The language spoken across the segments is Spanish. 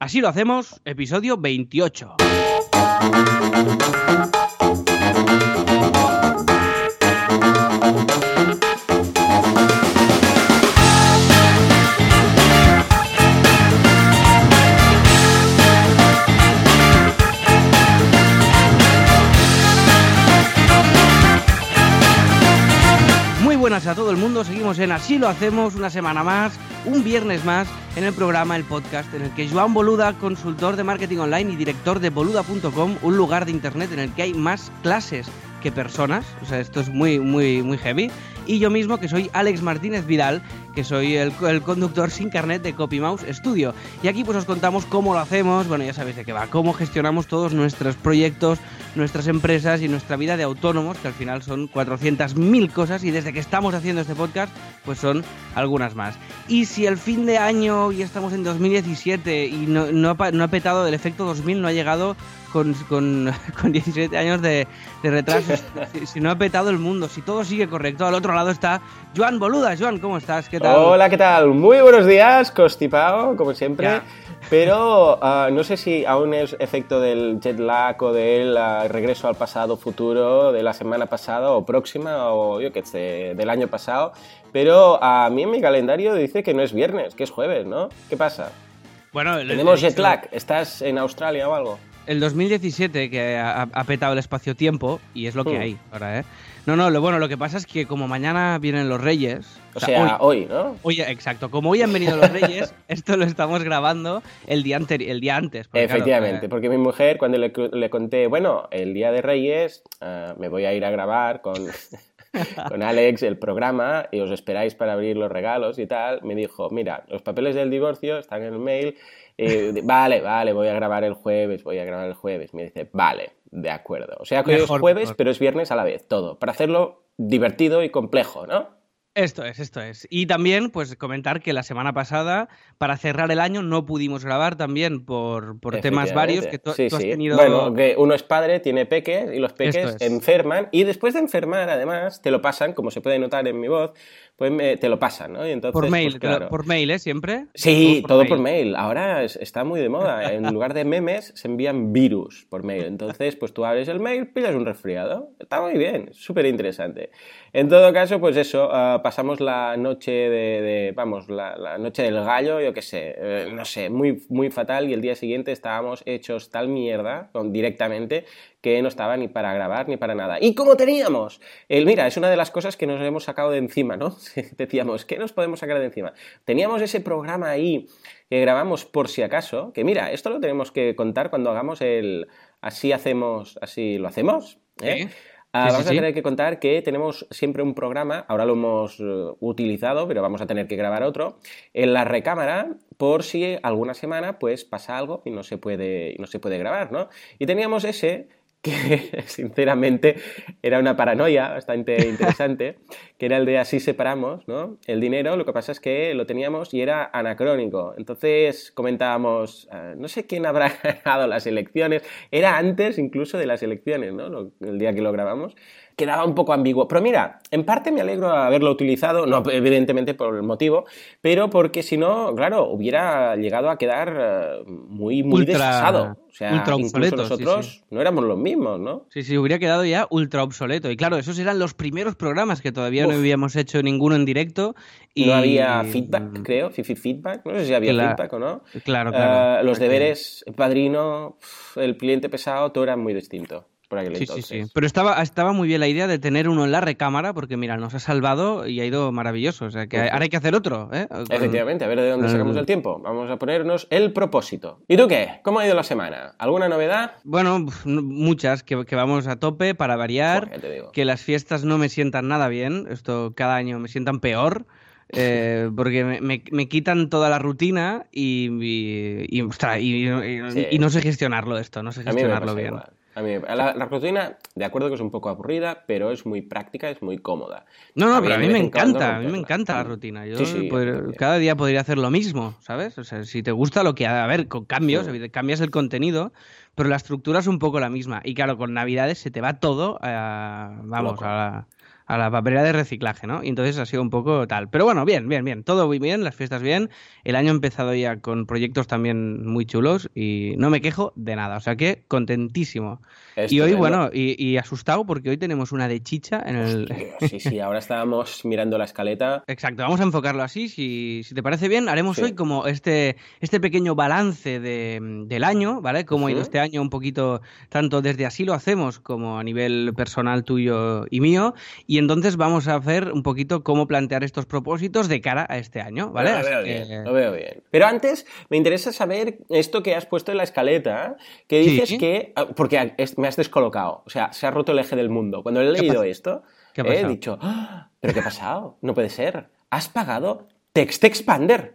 Así lo hacemos, episodio 28. A todo el mundo, seguimos en Así lo hacemos una semana más, un viernes más en el programa, el podcast, en el que Joan Boluda, consultor de marketing online y director de boluda.com, un lugar de internet en el que hay más clases que personas, o sea, esto es muy, muy, muy heavy, y yo mismo que soy Alex Martínez Vidal, que soy el, conductor sin carnet de CopyMouse Studio. Y aquí pues os contamos cómo lo hacemos, bueno, ya sabéis de qué va, cómo gestionamos todos nuestros proyectos, nuestras empresas y nuestra vida de autónomos, que al final son 400.000 cosas y desde que estamos haciendo este podcast, pues son algunas más. Y si el fin de año y estamos en 2017 y no, no, ha, no ha petado del efecto 2000, no ha llegado con, con, con 17 años de, de retraso, si, si, no ha petado el mundo, si todo sigue correcto, al otro lado está Joan Boluda. Joan, ¿cómo estás? ¿Qué tal? Hola, ¿qué tal? Muy buenos días, constipado, como siempre. Ya. Pero uh, no sé si aún es efecto del jet lag o del uh, regreso al pasado futuro de la semana pasada o próxima o yo qué sé, del año pasado. Pero a mí en mi calendario dice que no es viernes, que es jueves, ¿no? ¿Qué pasa? Bueno, tenemos jet lag. ¿Estás en Australia o algo? El 2017 que ha, ha petado el espacio-tiempo y es lo que mm. hay ahora, ¿eh? No, no, lo bueno, lo que pasa es que como mañana vienen los Reyes. O, o sea, sea hoy, hoy, ¿no? Hoy, exacto. Como hoy han venido los Reyes, esto lo estamos grabando el día, el día antes. Porque, Efectivamente, claro, eh... porque mi mujer, cuando le, le, conté, bueno, el día de Reyes uh, me voy a ir a grabar con. con Alex el programa y os esperáis para abrir los regalos y tal, me dijo, mira, los papeles del divorcio están en el mail, eh, vale, vale, voy a grabar el jueves, voy a grabar el jueves. Me dice, vale, de acuerdo. O sea que hoy es jueves, mejor. pero es viernes a la vez, todo, para hacerlo divertido y complejo, ¿no? Esto es, esto es. Y también, pues, comentar que la semana pasada, para cerrar el año, no pudimos grabar también por, por temas varios que tú, sí, tú has sí. tenido. Bueno, que uno es padre, tiene peques, y los peques es. enferman, y después de enfermar, además, te lo pasan, como se puede notar en mi voz, pues me, te lo pasan, ¿no? Y entonces, por mail, pues, claro. por mail, ¿eh? Siempre. Sí, todo, por, todo mail. por mail. Ahora es, está muy de moda. En lugar de memes, se envían virus por mail. Entonces, pues tú abres el mail, pides un resfriado. Está muy bien, súper interesante. En todo caso, pues eso, uh, pasamos la noche de, de vamos, la, la, noche del gallo, yo qué sé, eh, no sé, muy, muy fatal y el día siguiente estábamos hechos tal mierda con, directamente que no estaba ni para grabar ni para nada. ¿Y cómo teníamos? El, mira, es una de las cosas que nos hemos sacado de encima, ¿no? Decíamos, ¿qué nos podemos sacar de encima? Teníamos ese programa ahí que grabamos por si acaso, que mira, esto lo tenemos que contar cuando hagamos el así hacemos, así lo hacemos, ¿eh? Sí, vamos sí, a tener que contar que tenemos siempre un programa, ahora lo hemos uh, utilizado, pero vamos a tener que grabar otro, en la recámara por si alguna semana pues pasa algo y no se puede, no se puede grabar, ¿no? Y teníamos ese que sinceramente era una paranoia bastante interesante, que era el de así separamos ¿no? el dinero, lo que pasa es que lo teníamos y era anacrónico. Entonces comentábamos, uh, no sé quién habrá ganado las elecciones, era antes incluso de las elecciones, ¿no? el día que lo grabamos, quedaba un poco ambiguo. Pero mira, en parte me alegro de haberlo utilizado, no evidentemente por el motivo, pero porque si no, claro, hubiera llegado a quedar uh, muy, muy ultra, desfasado. O sea, ultra obsoleto, nosotros sí, sí. no éramos los mismos, ¿no? Sí, sí, hubiera quedado ya ultra obsoleto. Y claro, esos eran los primeros programas que todavía Uf. no habíamos hecho ninguno en directo. Y... No había feedback, creo, Fifi Feedback, no sé si había claro, feedback o no. Claro, claro. Uh, los deberes, el padrino, el cliente pesado, todo era muy distinto por aquel sí, entonces. Sí, sí, pero estaba, estaba muy bien la idea de tener uno en la recámara, porque mira, nos ha salvado y ha ido maravilloso. O sea, que ahora hay que hacer otro. ¿eh? Efectivamente, a ver de dónde sacamos el tiempo. Vamos a ponernos el propósito. ¿Y tú qué? ¿Cómo ha ido la semana? ¿Alguna novedad? Bueno, muchas, que, que vamos a tope para variar. Que las fiestas no me sientan nada bien. Esto cada año me sientan peor. Eh, porque me, me, me, quitan toda la rutina y, y, y, ostras, y, sí. no sé gestionarlo esto, no sé gestionarlo bien. Igual. A mí, la, la, rutina, de acuerdo que es un poco aburrida, pero es muy práctica, es muy cómoda. No, no, a pero a mí me encanta, a mí me encanta la rutina. Yo sí, sí, poder, cada día podría hacer lo mismo, ¿sabes? O sea, si te gusta lo que... A ver, con cambios, sí. cambias el contenido, pero la estructura es un poco la misma. Y claro, con Navidades se te va todo, uh, vamos, Loco. a la a la papelera de reciclaje, ¿no? Y entonces ha sido un poco tal. Pero bueno, bien, bien, bien. Todo muy bien, las fiestas bien. El año ha empezado ya con proyectos también muy chulos y no me quejo de nada. O sea que contentísimo. Y hoy, bueno, y, asustado porque hoy tenemos una de chicha en el. sí, sí, ahora estábamos mirando la escaleta. Exacto, vamos a enfocarlo así. Si, si te parece bien, haremos hoy como este, este pequeño balance de, del año, ¿vale? Cómo ha ido este año un poquito, tanto desde así lo hacemos como a nivel personal tuyo y mío. Y entonces vamos a ver un poquito cómo plantear estos propósitos de cara a este año, ¿vale? Lo veo, bien, lo veo bien. Pero antes me interesa saber esto que has puesto en la escaleta, que dices que... Ah, porque me has descolocado, o sea, se ha roto el eje del mundo. Cuando he leído esto, he dicho, ¡Ah! ¿pero qué ha pasado? No puede ser. Has pagado Text Expander.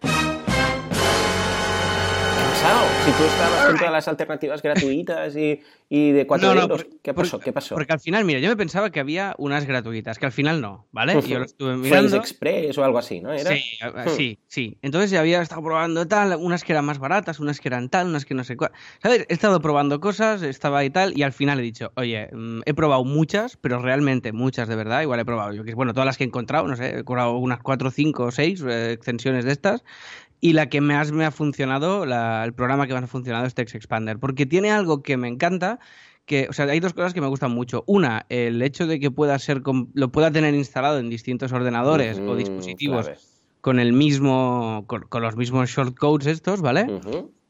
Si tú estabas con todas las alternativas gratuitas y, de 4 euros, ¿qué pasó? ¿Qué pasó? Porque al final, mira, yo me pensaba que había unas gratuitas, que al final no, ¿vale? yo lo estuve mirando. Express o algo así, ¿no? Sí, hmm. sí, sí. Entonces ya había estado probando tal, unas que eran más baratas, unas que eran tal, unas que no sé cuál. ¿Sabes? He estado probando cosas, estaba y tal, y al final he dicho, oye, mm, he probado muchas, pero realmente muchas de verdad, igual he probado, yo que bueno, todas las que he encontrado, no sé, he probado unas 4, 5 o 6 eh, extensiones de estas, y la que más me ha funcionado, el programa que más ha funcionado es Text Expander, porque tiene algo que me encanta, que, o sea, hay dos cosas que me gustan mucho. Una, el hecho de que pueda ser, lo pueda tener instalado en distintos ordenadores o dispositivos con el mismo, con, los mismos shortcodes estos, ¿vale?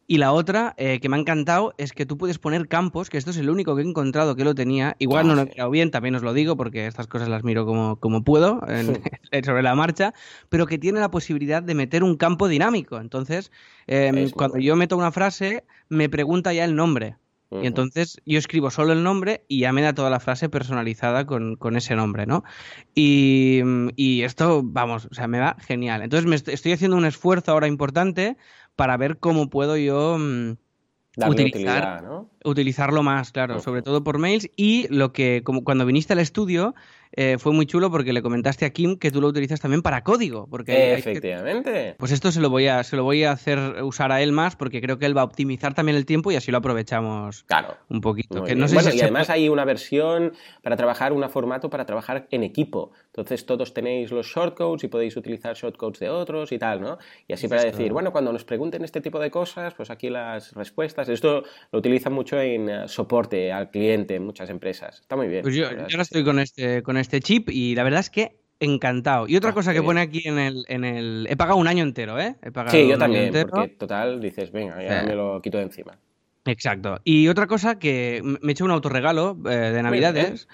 Y la otra eh, que me ha encantado es que tú puedes poner campos, que esto es el único que he encontrado que lo tenía. Igual no lo he mirado bien, también os lo digo, porque estas cosas las miro como, como puedo sobre la marcha, pero que tiene la posibilidad de meter un campo dinámico. Entonces, em, cuando yo meto una frase, me pregunta ya el nombre. Y entonces yo escribo solo el nombre y ya me da toda la frase personalizada con, ese nombre, ¿no? Y, y, esto, vamos, o sea, me va genial. Entonces me estoy haciendo un esfuerzo ahora importante para ver cómo puedo yo mm, utilizar, utilizarlo más, claro, sobre todo por mails y lo que como cuando viniste al estudio eh, fue muy chulo porque le comentaste a Kim que tú lo utilizas también para código. Porque Efectivamente. Pues esto se lo, voy a, se lo voy a hacer usar a él más porque creo que él va a optimizar también el tiempo y así lo aprovechamos claro. un poquito. bueno, y además hay una versión para trabajar, un formato para trabajar en equipo. Entonces todos tenéis los shortcodes y podéis utilizar shortcodes de otros y tal, ¿no? Y así para decir, bueno, cuando nos pregunten este tipo de cosas, pues aquí las respuestas. Esto lo utilizan mucho en eh, soporte al cliente en muchas empresas. Está muy bien. Pues yo, yo ahora estoy con este, con este chip y la verdad es que encantado. Y otra ah, cosa que pone aquí en el, en el... He pagado un año entero, ¿eh? He pagado sí, yo también, porque total dices, venga, ya me lo quito de encima. Exacto. Y otra cosa que me he hecho un autorregalo eh, de Navidades,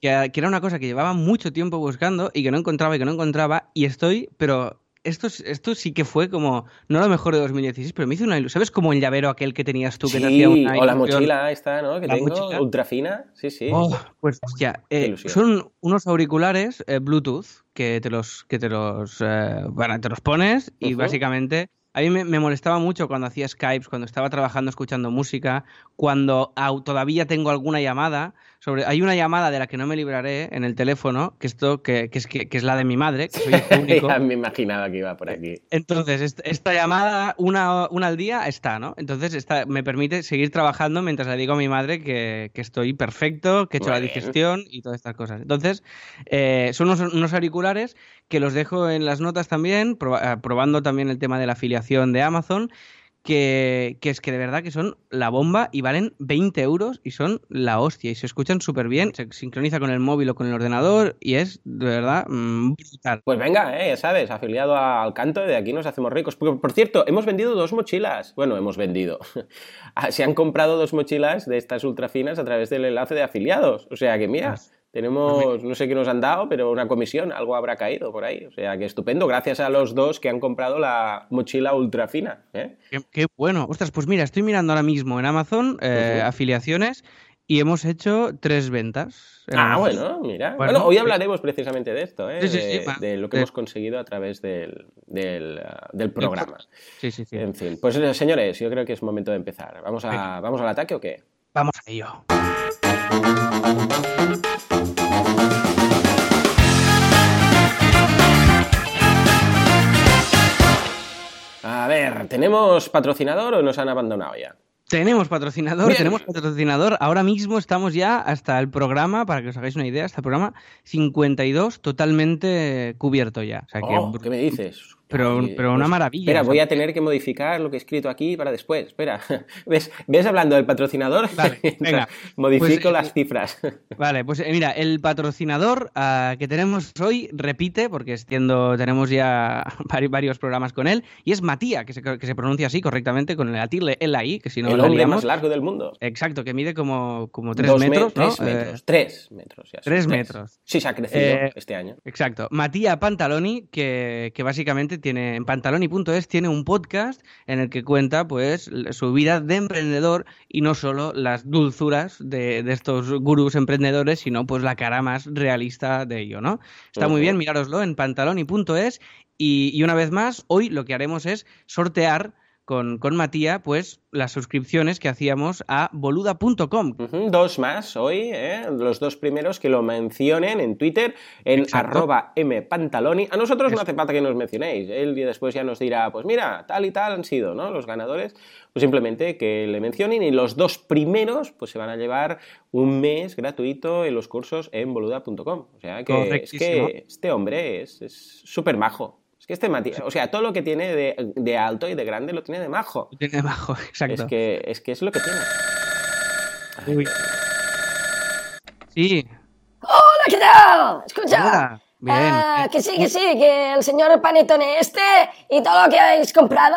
que, que, era una cosa que llevaba mucho tiempo buscando y que no encontraba y que no encontraba, y estoy, pero esto, esto sí que fue como, no lo mejor de 2016, pero me hizo una ilusión. ¿Sabes como el llavero aquel que tenías tú que te hacía una o la mochila esta, ¿no? Que tengo, ultra fina. Sí, sí. Oh, pues ya, eh, son unos auriculares eh, Bluetooth que te los, que te los, eh, bueno, te los pones y básicamente a mí me, molestaba mucho cuando hacía Skypes, cuando estaba trabajando escuchando música, cuando todavía tengo alguna llamada. Sobre, hay una llamada de la que no me libraré en el teléfono, que esto que, es, que, es la de mi madre, que soy único. me imaginaba que iba por aquí. Entonces, esta, llamada, una, una, al día, está, ¿no? Entonces, esta, me permite seguir trabajando mientras le digo a mi madre que, estoy perfecto, que he hecho la digestión y todas estas cosas. Entonces, eh, son unos, unos auriculares que los dejo en las notas también, eh, probando también el tema de la afiliación de Amazon, que, es que de verdad que son la bomba y valen 20 euros y son la hostia y se escuchan súper bien, se sincroniza con el móvil o con el ordenador y es de verdad mm, brutal. Pues venga, eh, ya sabes, afiliado al canto, de aquí nos hacemos ricos. Por, por cierto, hemos vendido dos mochilas. Bueno, hemos vendido. Ah, se han comprado dos mochilas de estas ultra finas a través del enlace de afiliados. O sea que mira. Tenemos, no sé qué nos han dado, pero una comisión, algo habrá caído por ahí. O sea, que estupendo. Gracias a los dos que han comprado la mochila ultra fina. ¿eh? Qué, bueno. Ostras, pues mira, estoy mirando ahora mismo en Amazon eh, afiliaciones y hemos hecho tres ventas. Ah, bueno, mira. Bueno, hoy hablaremos precisamente de esto, ¿eh? de, lo que hemos conseguido a través del, del, del, programa. Sí, sí, sí. En fin, pues señores, yo creo que es momento de empezar. ¿Vamos, a, ¿vamos al ataque o qué? Vamos a ello. A ver, ¿tenemos patrocinador o nos han abandonado ya? Tenemos patrocinador, Bien. tenemos patrocinador. Ahora mismo estamos ya hasta el programa, para que os hagáis una idea, hasta el programa 52 totalmente cubierto ya. O sea que, Oh, ¿Qué me dices? Pero, Ay, pero una pues, maravilla. Espera, voy a tener que modificar lo que he escrito aquí para después. Espera, ¿ves, ¿ves hablando del patrocinador? Vale, venga. Modifico Pues, las eh, cifras. Vale, pues eh, mira, el patrocinador ah, que tenemos hoy repite, porque entiendo, tenemos ya vari- varios programas con él, y es Matías, que se, que se pronuncia así correctamente, con el tilde el ahí, que si no el hombre más largo del mundo. Exacto, que mide como, como 3 Dos me- metros, ¿no? Tres Eh, metros. Tres metros. ya tres metros. Sí, se ha crecido Eh, este año. Exacto. Matías Pantaloni, que, que básicamente tiene en pantaloni.es tiene un podcast en el que cuenta pues su vida de emprendedor y no solo las dulzuras de, de estos gurús emprendedores, sino pues la cara más realista de ello, ¿no? Está muy bien, mirároslo en pantaloni.es y, y una vez más, hoy lo que haremos es sortear con, con Matías pues las suscripciones que hacíamos a boluda.com. Dos más hoy, ¿eh? los dos primeros que lo mencionen en Twitter, en Exacto. arroba mpantaloni. A nosotros no hace falta que nos mencionéis, él después ya nos dirá, pues mira, tal y tal han sido ¿no? los ganadores. Pues simplemente que le mencionen y los dos primeros pues se van a llevar un mes gratuito en los cursos en boluda.com. O sea que es que este hombre es súper majo. Es este Matías, o sea, todo lo que tiene de, de alto y de grande lo tiene de majo. Tiene bajo, exacto. Es que, es que es lo que tiene. Uy. Sí, Hola, ¿qué tal? Escucha. Hola. Bien. Ah, que sí, que sí, que el señor Panetone este y todo lo que habéis comprado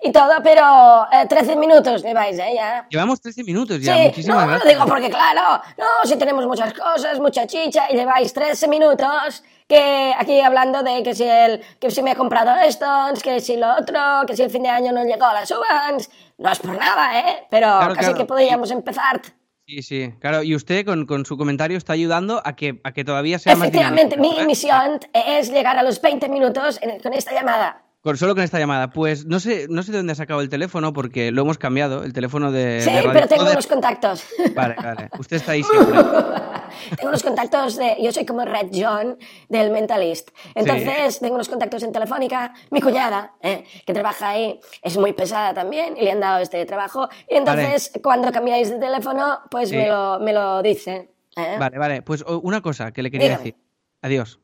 y todo, pero eh, 13 minutos lleváis, ¿eh? Ya. Llevamos 13 minutos ya, Sí, muchísimas no, lo gracias. digo porque claro, no, si tenemos muchas cosas, mucha chicha y lleváis 13 minutos que aquí hablando de que si el, que si me he comprado esto, que si lo otro, que si el fin de año no llegó a las uvas, no es por nada, ¿eh? Pero Claro, casi claro. que podríamos empezar. Sí, sí, claro. Y usted con, con su comentario está ayudando a que, a que todavía sea Efectivamente, mi dinámico, misión es llegar a los 20 minutos en- con esta llamada. Con, solo con esta llamada. Pues no sé, no sé de dónde ha sacado el teléfono porque lo hemos cambiado, el teléfono de, Sí, de Radio pero tengo Poder. unos contactos. Vale, vale. Usted está ahí siempre. tengo unos contactos de. Yo soy como Red John del Mentalist. Entonces, tengo unos contactos en Telefónica. Mi cuñada, eh, que trabaja ahí, es muy pesada también y le han dado este trabajo. Y entonces, cuando cambiáis de teléfono, pues Sí. me, lo, me lo dicen. ¿eh? Vale, vale. Pues una cosa que le quería Dígame. decir. Adiós.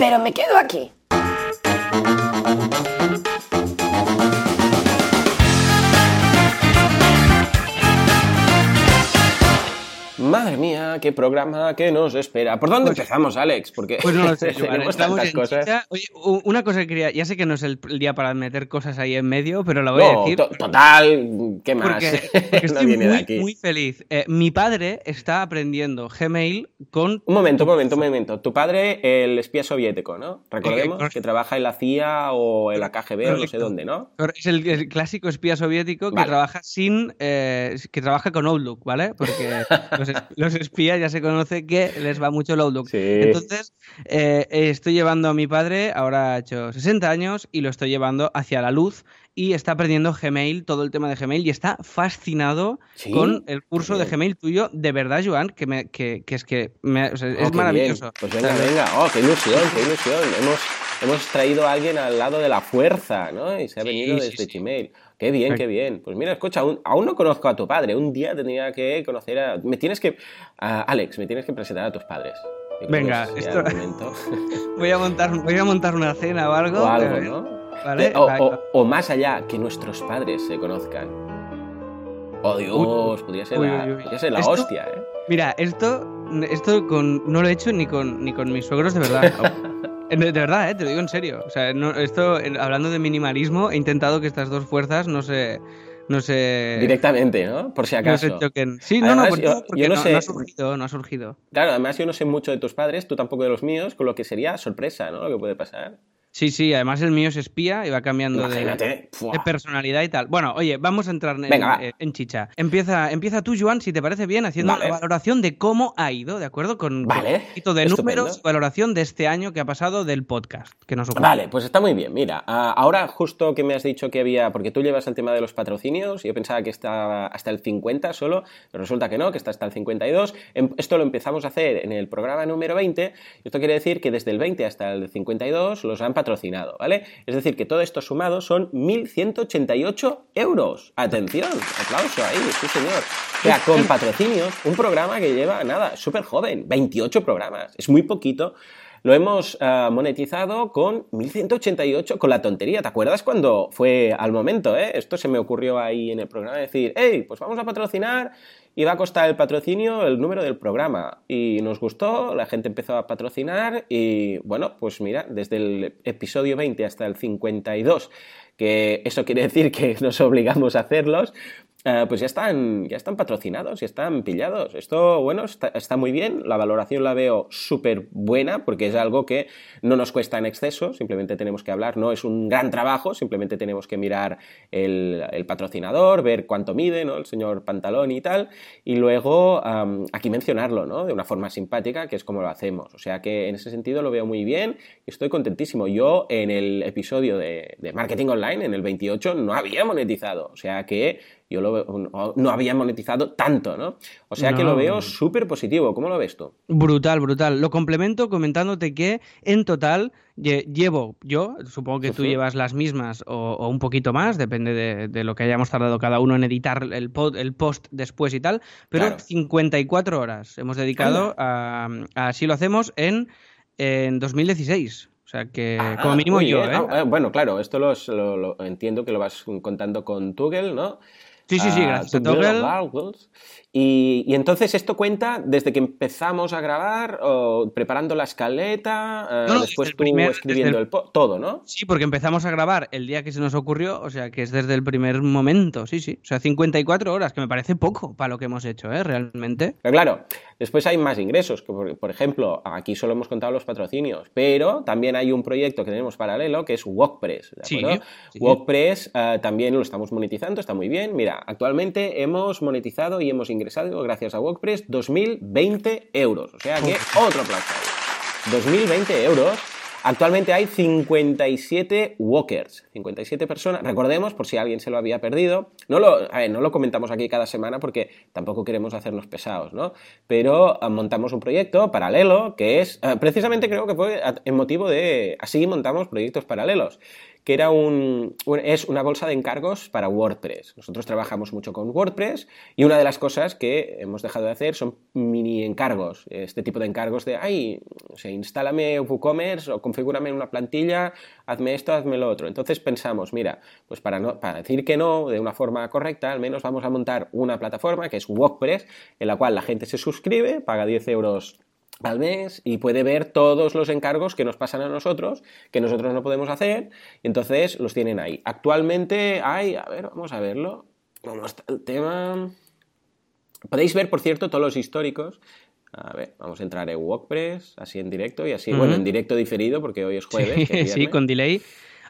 Pero me quedo aquí. Madre mía, qué programa que nos espera. ¿Por dónde Pues- empezamos, Alex? Porque Pues no lo sé, tenemos tantas en cosas. chicha. Oye, una cosa que quería, ya sé que no es el, día para meter cosas ahí en medio, pero la voy a decir. to- total, ¿qué más? Porque, porque no estoy viene de muy, aquí. muy feliz. Eh, mi padre está aprendiendo Gmail con... Un momento, un momento, un momento. Tu padre, el espía soviético, ¿no? Recordemos correcto. que trabaja en la CIA o en la KGB o no sé dónde, ¿no? Es el, el clásico espía soviético que trabaja sin... eh, que trabaja con Outlook, ¿vale? Porque los, es- los espías ya se conoce que les va mucho el Outlook. Sí. Entonces, eh, estoy llevando a mi padre, ahora ha hecho 60 años, y lo estoy llevando hacia la luz y está aprendiendo Gmail, todo el tema de Gmail, y está fascinado ¿Sí? con el curso de. Gmail tuyo. De verdad, Joan, que, me, que, que es que me- o sea, Oh, es maravilloso. bien. Pues venga, venga. Oh, qué ilusión, qué ilusión. Hemos, hemos traído a alguien al lado de la fuerza, ¿no? Y se ha Sí, venido desde. Gmail. Qué bien, qué bien. Pues mira, escucha, aún, aún no conozco a tu padre. Un día tendría que conocer a... Me tienes que... a- Alex, me tienes que presentar a tus padres. Venga, esto-. Voy a montar, voy a montar una cena o algo. o algo, ¿no? ¿Vale? O, Va, o- o más allá, que nuestros padres se conozcan. Oh Dios, podría ser uy, la, uy, uy. podría ser la Esto- hostia, ¿eh? Mira, esto, esto con, no lo he hecho ni con, ni con mis suegros de verdad. Eh, De, de verdad, eh, te lo digo en serio. O sea, no- esto, hablando de minimalismo, he intentado que estas dos fuerzas no se. No se. Directamente, ¿no? Por si no se acaso. choquen. Sí, no, Además, no, porque, yo- no, porque yo no no, sé- no ha surgido, no ha surgido. Claro, además yo no sé mucho de tus padres, tú tampoco de los míos, con lo que sería sorpresa, ¿no? Lo que puede pasar. Sí, sí, además el mío es espía y va cambiando de, personalidad y tal. Bueno, oye, vamos a entrar en, Venga, va. eh, en chicha. Empieza, empieza tú, Joan, si te parece bien, haciendo Vale. una valoración de cómo ha ido, ¿de acuerdo? Con, Vale, con un poquito de estupendo. números y valoración de este año que ha pasado del podcast que nos ocupa. Vale, pues está muy bien. Mira, ah, ahora justo que me has dicho que había, porque tú llevas el tema de los patrocinios, yo pensaba que estaba hasta el 50 solo, pero resulta que no, que está hasta el 52. Em- Esto lo empezamos a hacer en el programa número 20. Esto quiere decir que desde el 20 hasta el 52 los han patrocinado, ¿vale? Es decir, que todo esto sumado son 1.188 euros. Atención, aplauso ahí, sí señor. O sea, con patrocinios, un programa que lleva, nada, súper joven, 28 programas, es muy poquito. Lo hemos uh, monetizado con 1188, con la tontería. ¿Te acuerdas cuando fue al momento? Eh? Esto se me ocurrió ahí en el programa, decir, hey, pues vamos a patrocinar y va a costar el patrocinio el número del programa. Y nos gustó, la gente empezó a patrocinar y bueno, pues mira, desde el episodio 20 hasta el 52 que eso quiere decir que nos obligamos a hacerlos, eh, pues ya están, ya están patrocinados, ya están pillados. Esto, bueno, está, muy bien. La valoración la veo súper buena porque es algo que no nos cuesta en exceso, simplemente tenemos que hablar. No es un gran trabajo, simplemente tenemos que mirar el, patrocinador, ver cuánto mide, ¿no? El señor Pantalón y tal. Y luego aquí mencionarlo, ¿no? De una forma simpática, que es como lo hacemos. O sea que en ese sentido lo veo muy bien y estoy contentísimo. Yo en el episodio de, de Marketing Online, en el 28, no había monetizado. O sea que yo lo no había monetizado tanto, ¿no? O sea que lo veo súper positivo. ¿Cómo lo ves tú? Brutal, brutal. Lo complemento comentándote que en total llevo yo, supongo que tú llevas las mismas o, un poquito más, depende de, lo que hayamos tardado cada uno en editar el, el post después y tal, pero 54 horas hemos dedicado a, Así lo hacemos en, en 2016. O sea que, ah, como mínimo yo, ¿eh? Ah, bueno, claro, esto lo, entiendo que lo vas contando con Tugel, ¿no? Sí, sí, sí, gracias a y, entonces esto cuenta desde que empezamos a grabar, o preparando la escaleta, eh, después tú escribiendo el, todo, ¿no? Sí, porque empezamos a grabar el día que se nos ocurrió, o sea que es desde el primer momento, sí, sí. O sea, 54 horas, que me parece poco para lo que hemos hecho, ¿eh? Realmente. Pero claro, después hay más ingresos, que por, ejemplo, aquí solo hemos contado los patrocinios, pero también hay un proyecto que tenemos paralelo que es WordPress, ¿de acuerdo? WordPress eh, también lo estamos monetizando, está muy bien. Mira, actualmente hemos monetizado y hemos ingresado gracias a WordPress 2020 euros. O sea que otro plazo. 2020 euros. Actualmente hay 57 walkers, 57 personas. Recordemos, por si alguien se lo había perdido, no lo, no lo comentamos aquí cada semana porque tampoco queremos hacernos pesados, ¿no? Pero ah, montamos un proyecto paralelo que es, ah, precisamente creo que fue en motivo de, así montamos proyectos paralelos que era un, es una bolsa de encargos para WordPress. Nosotros trabajamos mucho con WordPress y una de las cosas que hemos dejado de hacer son mini encargos, este tipo de encargos de, ay, o sea, instálame WooCommerce o configúrame una plantilla, hazme esto, hazme lo otro. Entonces pensamos, mira, pues para, no, para decir que no de una forma correcta, al menos vamos a montar una plataforma que es WordPress, en la cual la gente se suscribe, paga 10 euros al mes y puede ver todos los encargos que nos pasan a nosotros, que nosotros no podemos hacer, y entonces los tienen ahí. Actualmente hay, a ver, vamos a verlo, cómo está el tema. Podéis ver, por cierto, todos los históricos. A ver, vamos a entrar en WordPress, así en directo y así, bueno, en directo diferido, porque hoy es jueves. Sí, con delay.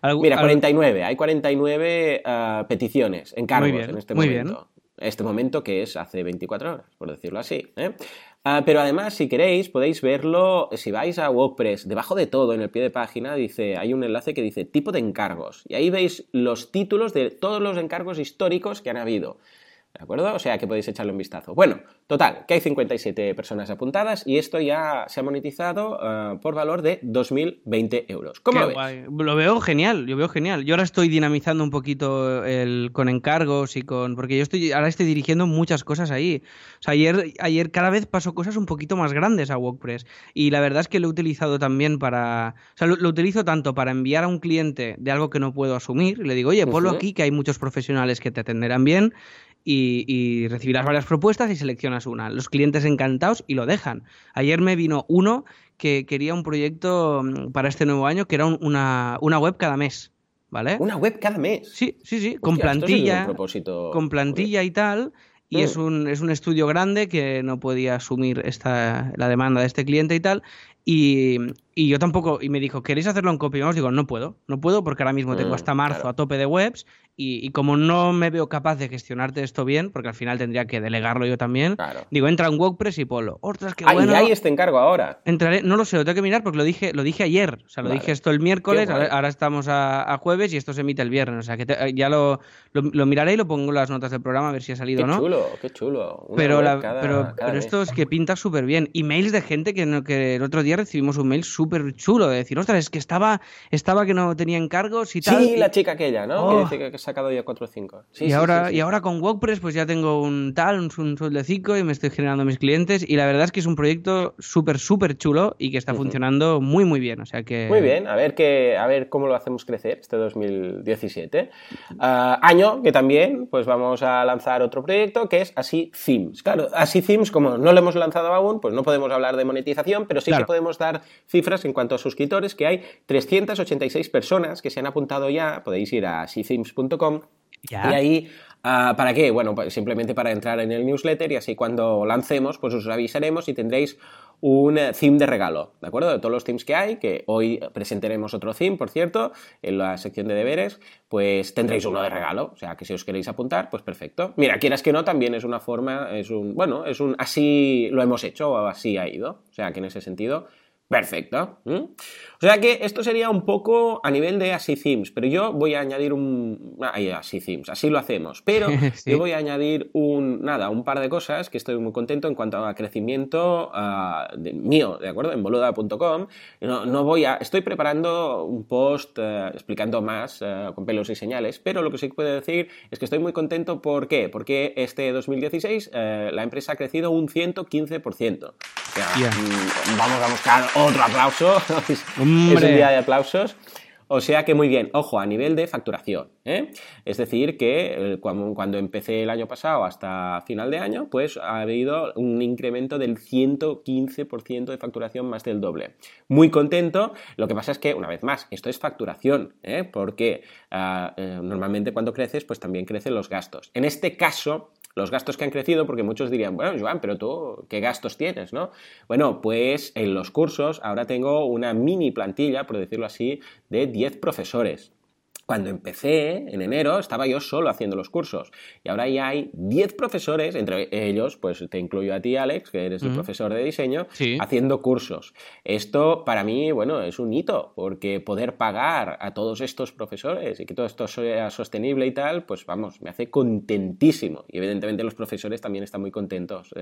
Mira, 49, hay 49 ah, peticiones, encargos en este momento. Este momento que es hace 24 horas, por decirlo así. ¿eh? Ah, pero además, si queréis, podéis verlo, si vais a WordPress, debajo de todo, en el pie de página, dice, hay un enlace que dice tipo de encargos. Y ahí veis los títulos de todos los encargos históricos que han habido. ¿De acuerdo? O sea que podéis echarle un vistazo. Bueno, total, que hay 57 personas apuntadas y esto ya se ha monetizado eh, por valor de 2.020 euros. ¿Cómo lo ves? Lo veo genial, yo veo genial. Yo ahora estoy dinamizando un poquito el, con encargos y con... Porque yo estoy ahora estoy dirigiendo muchas cosas ahí. O sea, ayer, ayer cada vez paso cosas un poquito más grandes a WordPress y la verdad es que lo he utilizado también para... O sea, lo, utilizo tanto para enviar a un cliente de algo que no puedo asumir. Le digo, oye, ponlo aquí que hay muchos profesionales que te atenderán bien y, recibirás varias propuestas y seleccionas una. Los clientes encantados y lo dejan. Ayer me vino uno que quería un proyecto mm, para este nuevo año que era una, web cada mes. ¿Vale? ¿Una web cada mes? Sí, sí, sí, con plantilla. Con plantilla y tal. Y es, mm. un, es un estudio grande que no podía asumir esta, la demanda de este cliente y tal. Y, y, yo tampoco, y me dijo, ¿queréis hacerlo en copy? Vamos, digo, no puedo, no puedo porque ahora mismo tengo mm, hasta marzo a tope de webs y, como no me veo capaz de gestionarte esto bien, porque al final tendría que delegarlo yo también, digo, entra en WordPress y polo. ¡Ostras, qué bueno! hay este encargo ahora. Entraré, no lo sé, lo tengo que mirar porque lo dije, lo dije ayer. O sea, lo dije esto el miércoles, ahora, estamos a, jueves y esto se emite el viernes. O sea, que ya lo, lo, miraré y lo pongo en las notas del programa a ver si ha salido o no. Qué chulo, qué chulo. pero, pero, esto es que pinta súper bien. Emails de gente que, que el otro día día recibimos un mail súper chulo de decir, ostras, es que estaba, estaba que no tenía encargos y tal. Sí, la chica aquella, ¿no? Que oh. dice que he sacado ya 4 o 5. y, ahora, y ahora con WordPress pues ya tengo un tal, un, un sueldecico y me estoy generando mis clientes y la verdad es que es un proyecto súper, súper chulo y que está funcionando muy, muy bien. O sea que... Muy bien, a ver, que, a ver cómo lo hacemos crecer este 2017. Ah, año que también pues vamos a lanzar otro proyecto que es Así Themes. Claro, Así Themes, como no lo hemos lanzado aún, pues no podemos hablar de monetización, pero sí que podemos dar cifras en cuanto a suscriptores, que hay 386 personas que se han apuntado ya, podéis ir a asithemes.com y ahí Ah, ¿Para qué? Bueno, pues simplemente para entrar en el newsletter y así cuando lancemos, pues os avisaremos y tendréis un eh, theme de regalo, ¿de acuerdo? De todos los themes que hay, que hoy presentaremos otro theme, por cierto, en la sección de deberes, pues tendréis uno de regalo, o sea, que si os queréis apuntar, pues perfecto. Mira, quieras que no, también es una forma, es un, bueno, es un, así lo hemos hecho o así ha ido, o sea, que en ese sentido Perfecto. O sea que esto sería un poco a nivel de así themes, pero yo voy a añadir un... Ay, así themes, así lo hacemos. Pero yo voy a añadir un... Nada, un par de cosas que estoy muy contento en cuanto a crecimiento ah, mío, ¿de acuerdo? En boluda.com. No, no, voy a... Estoy preparando un post eh, explicando más eh, con pelos y señales, pero lo que sí puedo decir es que estoy muy contento. ¿Por qué? Porque este 2016 eh, la empresa ha crecido un 115%. O sea, mm, vamos a buscar otro aplauso. es un día de aplausos. O sea que muy bien, ojo, a nivel de facturación. ¿eh? Es decir, que eh, cuando, empecé el año pasado hasta final de año, pues ha habido un incremento del 115% de facturación, más del doble. Muy contento. Lo que pasa es que, una vez más, esto es facturación, ¿eh? porque ah, normalmente cuando creces, pues también crecen los gastos. En este caso, los gastos que han crecido, porque muchos dirían, bueno, Joan, pero tú, ¿qué gastos tienes, no? Bueno, pues en los cursos ahora tengo una mini plantilla, por decirlo así, de 10 profesores. Cuando empecé, en enero, estaba yo solo haciendo los cursos. Y ahora ya hay 10 profesores, entre ellos, pues te incluyo a ti, Alex, que eres el profesor de diseño, haciendo cursos. Esto, para mí, bueno, es un hito, porque poder pagar a todos estos profesores y que todo esto sea sostenible y tal, pues vamos, me hace contentísimo. Y evidentemente los profesores también están muy contentos.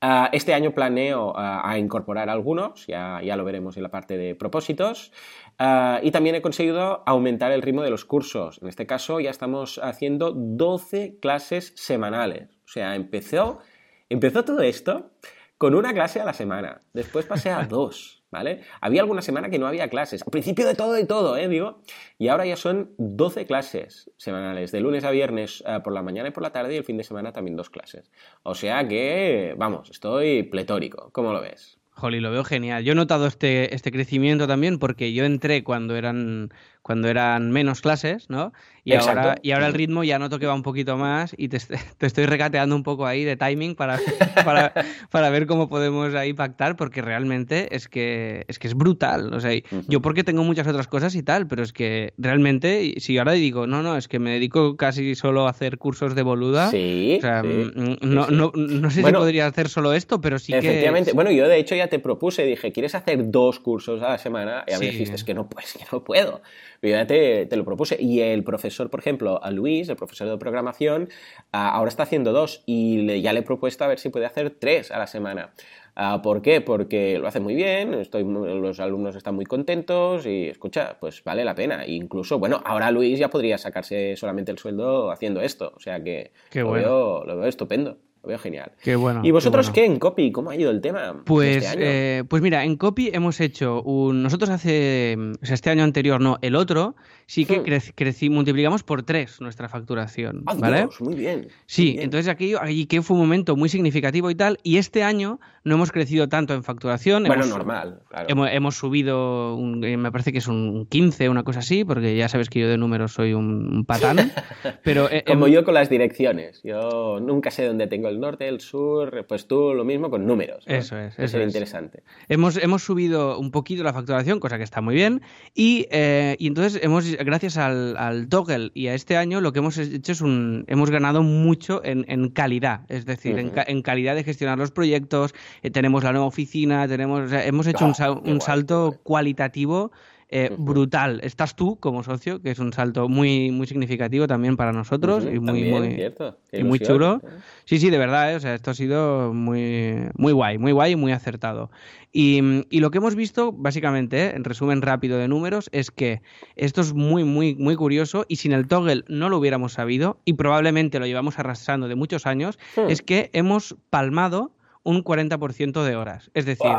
Ah, este año planeo ah, a incorporar algunos, ya, ya, lo veremos en la parte de propósitos. Ah, y también he conseguido aumentar el ritmo de los cursos. En este caso ya estamos haciendo 12 clases semanales. O sea, empezó, empezó todo esto con una clase a la semana. Después pasé a dos. ¿Vale? Había alguna semana que no había clases. Al principio de todo y todo, ¿eh? Digo. Y ahora ya son 12 clases semanales, de lunes a viernes eh, por la mañana y por la tarde y el fin de semana también dos clases. O sea que, vamos, estoy pletórico. ¿Cómo lo ves? Jolly, lo veo genial. Yo he notado este, este crecimiento también porque yo entré cuando eran, cuando eran menos clases, ¿no? Y ahora, y ahora el ritmo ya noto que va un poquito más y te, estoy recateando un poco ahí de timing para, para, ver cómo podemos ahí pactar, porque realmente es que es, que es brutal. O sea, yo porque tengo muchas otras cosas y tal, pero es que realmente, si ahora digo, no, no, es que me dedico casi solo a hacer cursos de boluda. Sí. O sea, mm, no, no, no, sé si podría hacer solo esto, pero sí efectivamente. que. Efectivamente. Bueno, yo de hecho ya te propuse, dije, ¿quieres hacer dos cursos a la semana? Y a mí dijiste, es que no, pues, que no puedo. Pero ya te, te lo propuse. Y el profesor por ejemplo, a Luis, el profesor de programación, ahora está haciendo dos y ya le he propuesto a ver si puede hacer tres a la semana. Ah, ¿Por qué? Porque lo hace muy bien, estoy, los alumnos están muy contentos y escucha, pues vale la pena. incluso, bueno, ahora Luis ya podría sacarse solamente el sueldo haciendo esto, o sea que lo, veo, lo veo estupendo. Lo veo genial. Qué bueno. ¿Y vosotros qué, en Copy? ¿Cómo ha ido el tema? Pues, este eh, pues mira, en Copy hemos hecho un. Nosotros hace. O sea, este año anterior no, el otro, sí que hmm. multiplicamos por tres nuestra facturación. Ah, ¿vale? muy bien. Sí, entonces aquello, allí que fue un momento muy significativo y tal. Y este año no hemos crecido tanto en facturación. Bueno, normal, claro. Hemos, subido, eh, me parece que es un 15, una cosa así, porque ya sabes que yo de números soy un, patán. pero, eh, Como yo con las direcciones. Yo nunca sé dónde tengo el norte, el sur, pues tú lo mismo con números. Eso es. Eso, es interesante. Hemos, hemos subido un poquito la facturación, cosa que está muy bien, y, eh, y entonces hemos, gracias al, al, toggle y a este año, lo que hemos hecho es un, hemos ganado mucho en, en calidad, es decir, en, en, calidad de gestionar los proyectos, eh, tenemos la nueva oficina, tenemos, hemos hecho un, un salto cualitativo eh, brutal. Estás tú como socio, que es un salto muy, muy significativo también para nosotros y muy, muy, y muy chulo. Sí, sí, de verdad, ¿eh? o sea, esto ha sido muy, muy guay, muy guay y muy acertado. Y, y lo que hemos visto, básicamente, ¿eh? en resumen rápido de números, es que esto es muy, muy, muy curioso y sin el toggle no lo hubiéramos sabido y probablemente lo llevamos arrastrando de muchos años, hmm. es que hemos palmado un 40% de horas. Es decir,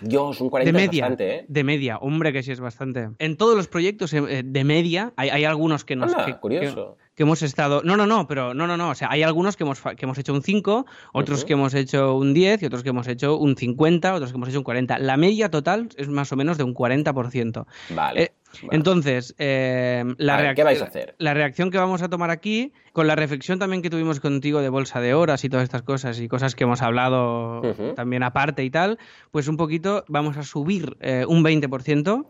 Dios, un 40% de media, ¿eh? De media, hombre, que sí es bastante. En todos los proyectos eh, de media, hay, hay algunos que nos... que, curioso. Que, hemos estado... No, no, no, pero no, no, no. O sea, hay algunos que hemos, que hemos hecho un 5, otros que hemos hecho un 10 y otros que hemos hecho un 50, otros que hemos hecho un 40. La media total es más o menos de un 40%. Vale. Eh, entonces, eh, la, ¿qué vais a hacer? la reacción que vamos a tomar aquí, con la reflexión también que tuvimos contigo de bolsa de horas y todas estas cosas y cosas que hemos hablado también aparte y tal, pues un poquito vamos a subir eh, un 20%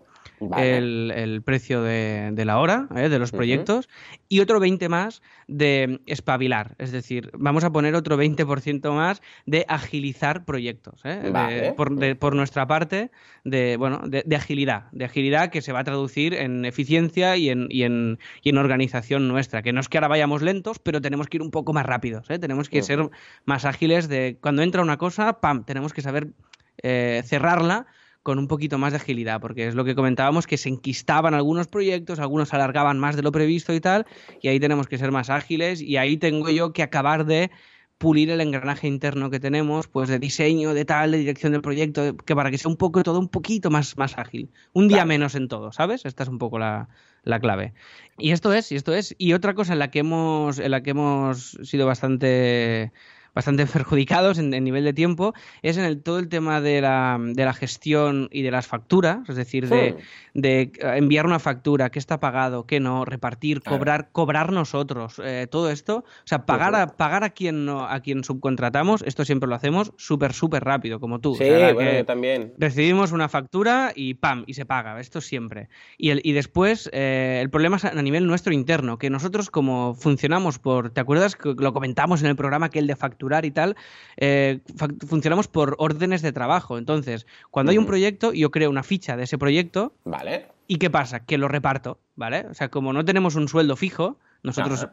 el, precio de, la hora, ¿eh? de los proyectos, y otro 20 más de espabilar. Es decir, vamos a poner otro 20% más de agilizar proyectos. ¿eh? por, nuestra parte, de, bueno, de, agilidad. De agilidad que se va a traducir en eficiencia y en, y en, y en organización nuestra. Que no es que ahora vayamos lentos, pero tenemos que ir un poco más rápidos. ¿eh? Tenemos que ser más ágiles de cuando entra una cosa, ¡pam! Tenemos que saber cerrarla con un poquito más de agilidad, porque es lo que comentábamos, que se enquistaban algunos proyectos, algunos alargaban más de lo previsto y tal, y ahí tenemos que ser más ágiles y ahí tengo yo que acabar de pulir el engranaje interno que tenemos, pues de diseño, de tal, de dirección del proyecto, que para que sea un poco todo un poquito más, más ágil. Un día menos en todo, ¿sabes? Esta es un poco la, la, clave. Y esto es, y esto es. Y otra cosa en la que hemos, en la que hemos sido bastante bastante perjudicados en, nivel de tiempo es en el, todo el tema de la, de la gestión y de las facturas, es decir, de, de enviar una factura, qué está pagado, qué no, repartir, cobrar, cobrar nosotros, eh, todo esto, o sea, pagar a, pagar a quien no, a quien subcontratamos, esto siempre lo hacemos súper, súper rápido, como tú. Sí, bueno, también. Recibimos una factura y pam, y se paga, esto siempre. Y, el, y después, eh, el problema es a nivel nuestro interno, que nosotros como funcionamos por, ¿te acuerdas que lo comentamos en el programa que el de factura y tal, eh, funcionamos por órdenes de trabajo. Entonces, cuando hay un proyecto, yo creo una ficha de ese proyecto. Vale. ¿Y qué pasa? Que lo reparto, ¿vale? O sea, como no tenemos un sueldo fijo, nosotros,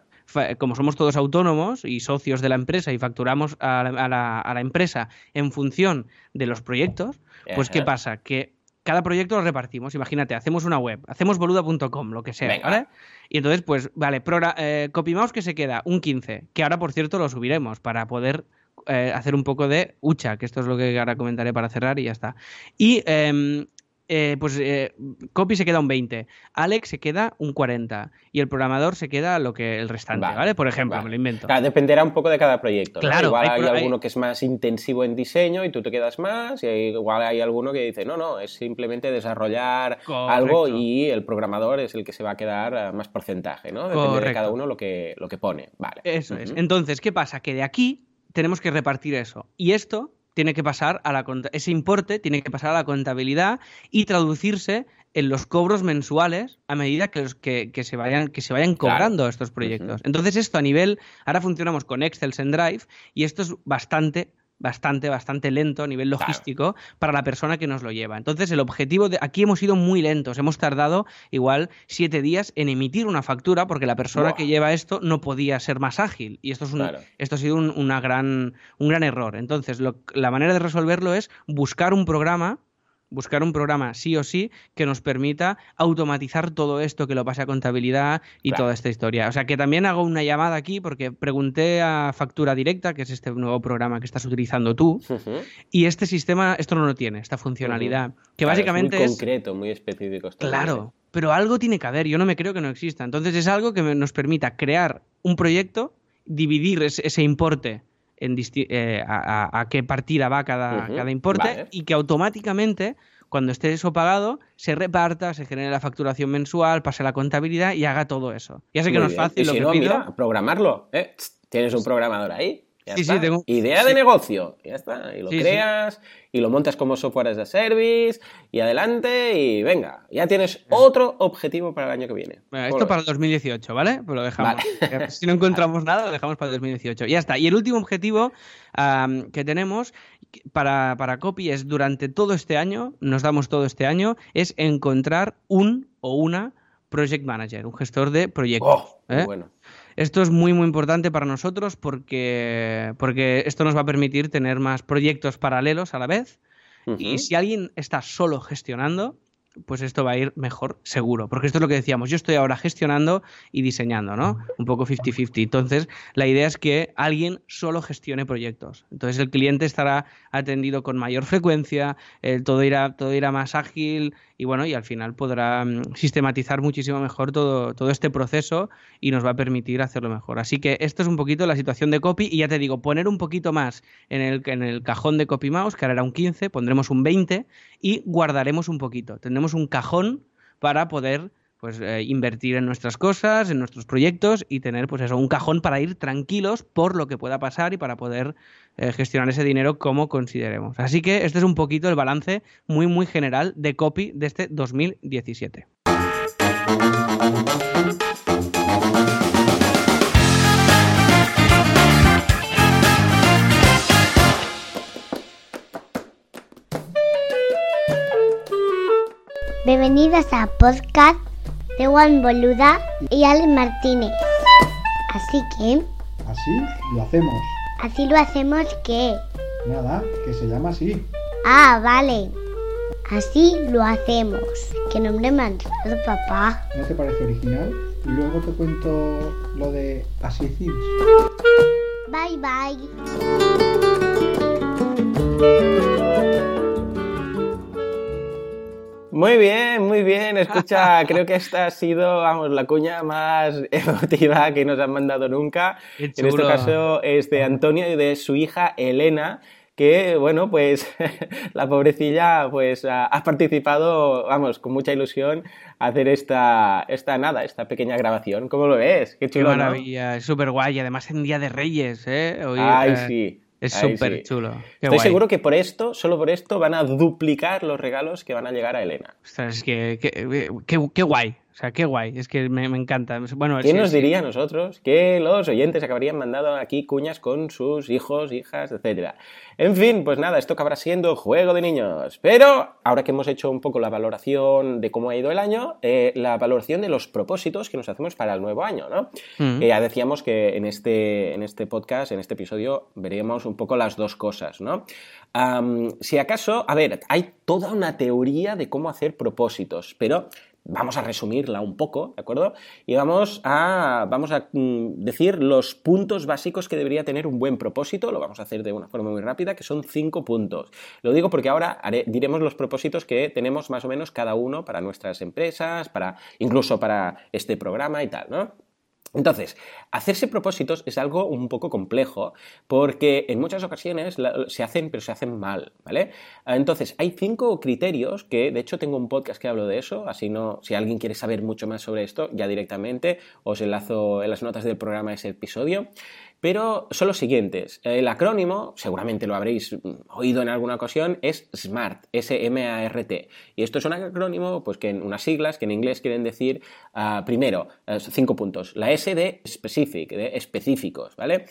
como somos todos autónomos y socios de la empresa y facturamos a la, empresa en función de los proyectos, pues ¿qué pasa? Que cada proyecto lo repartimos. Imagínate, hacemos una web, hacemos boluda.com, lo que sea, ¿vale? Y entonces, pues, vale, eh, CopyMouse que se queda un 15, que ahora, por cierto, lo subiremos para poder eh, hacer un poco de hucha, que esto es lo que ahora comentaré para cerrar y ya está. Y em, eh, pues eh, Copy se queda un 20, Alex se queda un 40 y el programador se queda lo que el restante, ¿vale? Por ejemplo, me lo invento. Claro, dependerá un poco de cada proyecto. Claro, igual hay, alguno que es más intensivo en diseño y tú te quedas más, y igual hay alguno que dice, no, no, es simplemente desarrollar algo y el programador es el que se va a quedar más porcentaje, ¿no? Depende de cada uno lo que, lo que pone. Vale. Eso es. Entonces, ¿qué pasa? Que de aquí tenemos que repartir eso. Y esto tiene que pasar a la ese importe tiene que pasar a la contabilidad y traducirse en los cobros mensuales a medida que, los, que, se vayan que se vayan cobrando estos proyectos. Entonces esto a nivel ahora funcionamos con Excel en Drive y esto es bastante bastante, bastante lento a nivel logístico para la persona que nos lo lleva. Entonces, el objetivo de aquí hemos ido muy lentos, hemos tardado igual siete días en emitir una factura porque la persona que lleva esto no podía ser más ágil y esto, es esto ha sido un, una gran, un gran error. Entonces, la manera de resolverlo es buscar un programa buscar un programa sí o sí que nos permita automatizar todo esto, que lo pase a contabilidad y toda esta historia. O sea, que también hago una llamada aquí porque pregunté a Factura Directa, que es este nuevo programa que estás utilizando tú, y este sistema, esto no lo tiene, esta funcionalidad, que básicamente es... Muy concreto, muy específico. Claro, pero algo tiene que haber, yo no me creo que no exista. Entonces es algo que nos permita crear un proyecto, dividir ese importe eh, a, qué partida va cada, cada importe y que automáticamente cuando esté eso pagado, se reparta, se genere la facturación mensual, pase la contabilidad y haga todo eso. Ya sé que no es fácil lo que no, Mira, programarlo. ¿eh? Tienes un programador ahí. Ya Sí, sí, está. tengo- Idea de negocio. Ya está. Y lo creas y lo montas como software as a service y adelante y venga. Ya tienes otro objetivo para el año que viene. Bueno, ¿Cómo esto para el 2018, ¿vale? Pues lo dejamos. Vale. Eh, Si no encontramos nada, lo dejamos para el 2018. Ya está. Y el último objetivo que tenemos para, para Copy es durante todo este año, nos damos todo este año, es encontrar un o una project manager, un gestor de proyectos. Oh, ¿eh? bueno. Esto es muy muy importante para nosotros porque, porque esto nos va a permitir tener más proyectos paralelos a la vez. Y si alguien está solo gestionando, pues esto va a ir mejor seguro. Porque esto es lo que decíamos, yo estoy ahora gestionando y diseñando, ¿no? Un poco 50-50. Entonces, la idea es que alguien solo gestione proyectos. Entonces, el cliente estará atendido con mayor frecuencia, eh, todo, irá, todo irá más ágil y bueno, y al final podrá mm, sistematizar muchísimo mejor todo, todo este proceso y nos va a permitir hacerlo mejor. Así que esto es un poquito la situación de copy y ya te digo, poner un poquito más en el, en el cajón de copy mouse, que ahora era un 15, pondremos un 20 y guardaremos un poquito. Tendremos un cajón para poder pues eh, invertir en nuestras cosas, en nuestros proyectos y tener pues eso, un cajón para ir tranquilos por lo que pueda pasar y para poder eh, gestionar ese dinero como consideremos. Así que este es un poquito el balance muy muy general de copy de este 2017. Bienvenidos a podcast de Juan Boluda y Ale Martínez. Así que, Así lo hacemos. así lo hacemos que... Nada, que se llama así. Ah, vale. Así lo hacemos. ¿Qué nombre me han dado, papá? ¿No te parece original? Y luego te cuento lo de Así Thieves. Bye, bye. Muy bien, muy bien. Escucha, creo que esta ha sido, vamos, la cuña más emotiva que nos han mandado nunca. Qué En este caso es de Antonio y de su hija Elena, que, bueno, pues la pobrecilla pues ha participado, vamos, con mucha ilusión a hacer esta, esta nada, esta pequeña grabación. ¿Cómo lo ves? Qué Qué chulo, ¿no? maravilla, es súper guay. Además en Día de Reyes, ¿eh? Hoy, Ay, eh, sí. Es súper sí. chulo. Qué Estoy guay. seguro que por esto, solo por esto, van a duplicar los regalos que van a llegar a Elena. Ostras, es que, qué guay. O sea, qué guay. Es que me, me encanta. Bueno, ¿Quién sí, nos sí. diría a nosotros que los oyentes acabarían mandando aquí cuñas con sus hijos, hijas, etcétera? En fin, pues nada, esto acabará siendo juego de niños. Pero ahora que hemos hecho un poco la valoración de cómo ha ido el año, eh, la valoración de los propósitos que nos hacemos para el nuevo año, ¿no? Mm. Eh, ya decíamos que en este, en este podcast, en este episodio, veríamos un poco las dos cosas, ¿no? Si acaso, a ver, hay toda una teoría de cómo hacer propósitos, pero vamos a resumirla un poco, ¿de acuerdo? Y vamos a, vamos a mm, decir los puntos básicos que debería tener un buen propósito, lo vamos a hacer de una forma muy rápida, que son cinco puntos. Lo digo porque ahora diremos los propósitos que tenemos más o menos cada uno para nuestras empresas, para, incluso para este programa y tal, ¿no? Entonces, hacerse propósitos es algo un poco complejo porque en muchas ocasiones se hacen, pero se hacen mal, ¿vale? Entonces, hay cinco criterios que, de hecho, tengo un podcast que hablo de eso, así no, si alguien quiere saber mucho más sobre esto, ya directamente os enlazo en las notas del programa ese episodio. Pero son los siguientes. El acrónimo, seguramente lo habréis oído en alguna ocasión, es SMART, S-M-A-R-T. Y esto es un acrónimo, pues que en unas siglas que en inglés quieren decir, ah, primero, eh, cinco puntos. La S de specific, de específicos, ¿vale?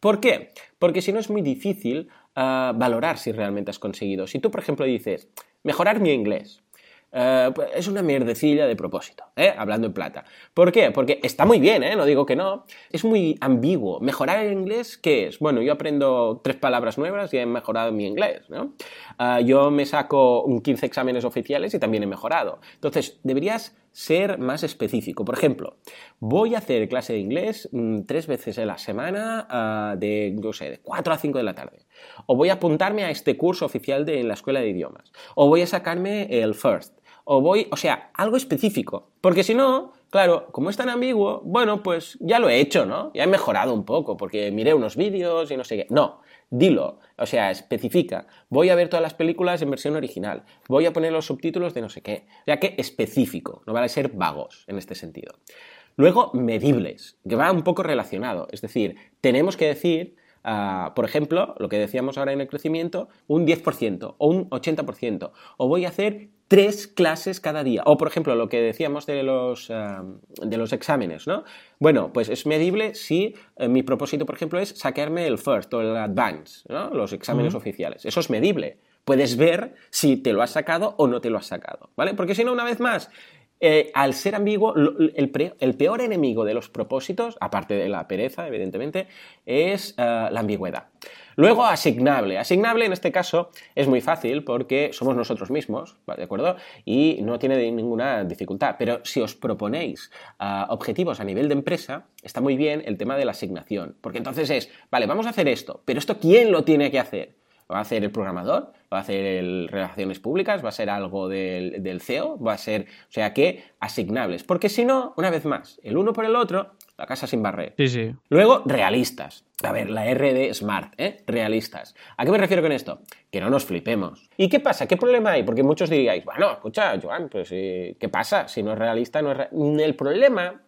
¿Por qué? Porque si no es muy difícil ah, valorar si realmente has conseguido. Si tú, por ejemplo, dices, mejorar mi inglés, eh, pues es una mierdecilla de propósito, ¿eh? hablando en plata. ¿Por qué? Porque está muy bien, ¿eh? no digo que no. Es muy ambiguo. ¿Mejorar el inglés qué es? Bueno, yo aprendo tres palabras nuevas y he mejorado mi inglés. ¿no? Ah, yo me saco un 15 exámenes oficiales y también he mejorado. Entonces, deberías ser más específico. Por ejemplo, voy a hacer clase de inglés mm, tres veces a la semana ah, de, no sé, de 4 a 5 de la tarde. O voy a apuntarme a este curso oficial de en la escuela de idiomas. O voy a sacarme el FIRST o voy, o sea, algo específico. Porque si no, claro, como es tan ambiguo, bueno, pues ya lo he hecho, ¿no? Ya he mejorado un poco, porque miré unos vídeos y no sé qué. No, dilo, o sea, especifica. Voy a ver todas las películas en versión original. Voy a poner los subtítulos de no sé qué. O sea, que específico, no vale ser vagos en este sentido. Luego, medibles, que va un poco relacionado. Es decir, tenemos que decir ah, por ejemplo, lo que decíamos ahora en el crecimiento, un 10% o un 80%. O voy a hacer tres clases cada día. O, por ejemplo, lo que decíamos de los, ah, de los exámenes, ¿no? Bueno, pues es medible si eh, mi propósito, por ejemplo, es sacarme el first o el advance, ¿no? Los exámenes oficiales. Eso es medible. Puedes ver si te lo has sacado o no te lo has sacado, ¿vale? Porque si no, una vez más, eh, al ser ambiguo, el, peor enemigo de los propósitos, aparte de la pereza, evidentemente, es eh, la ambigüedad. Luego, asignable. Asignable en este caso es muy fácil porque somos nosotros mismos, ¿de acuerdo? Y no tiene ninguna dificultad. Pero si os proponéis ah, objetivos a nivel de empresa, está muy bien el tema de la asignación. Porque entonces es, vale, vamos a hacer esto, pero ¿esto quién lo tiene que hacer? ¿Va a hacer el programador? ¿Va a hacer el relaciones públicas? ¿Va a ser algo del, CEO? ¿Va a ser, o sea, que asignables? Porque si no, una vez más, el uno por el otro, la casa sin barrer. Sí, sí. Luego, realistas. A ver, la R de Smart, ¿eh? Realistas. ¿A qué me refiero con esto? Que no nos flipemos. ¿Y qué pasa? ¿Qué problema hay? Porque muchos diríais, bueno, escucha, Joan, pues ¿qué pasa? Si no es realista, no es... El problema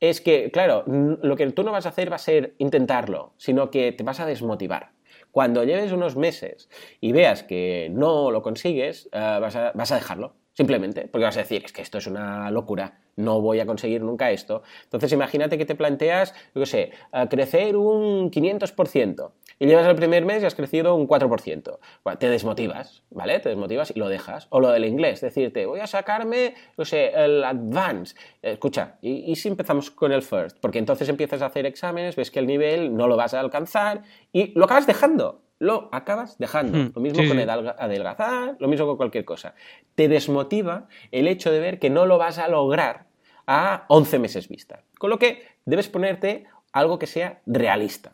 es que, claro, lo que tú no vas a hacer va a ser intentarlo, sino que te vas a desmotivar. Cuando lleves unos meses y veas que no lo consigues, eh, vas, a, vas a dejarlo. Simplemente, porque vas a decir, es que esto es una locura, no voy a conseguir nunca esto. Entonces imagínate que te planteas, yo qué sé, crecer un 500% y llevas el primer mes y has crecido un 4%. te desmotivas, ¿vale? Te desmotivas y lo dejas. O lo del inglés, decirte, voy a sacarme, yo sé, el advance. Escucha, ¿y, ¿y, si empezamos con el first? Porque entonces empiezas a hacer exámenes, ves que el nivel no lo vas a alcanzar y lo acabas dejando lo acabas dejando. Hmm, lo mismo con adelgazar, lo mismo con cualquier cosa. Te desmotiva el hecho de ver que no lo vas a lograr a 11 meses vista. Con lo que debes ponerte algo que sea realista.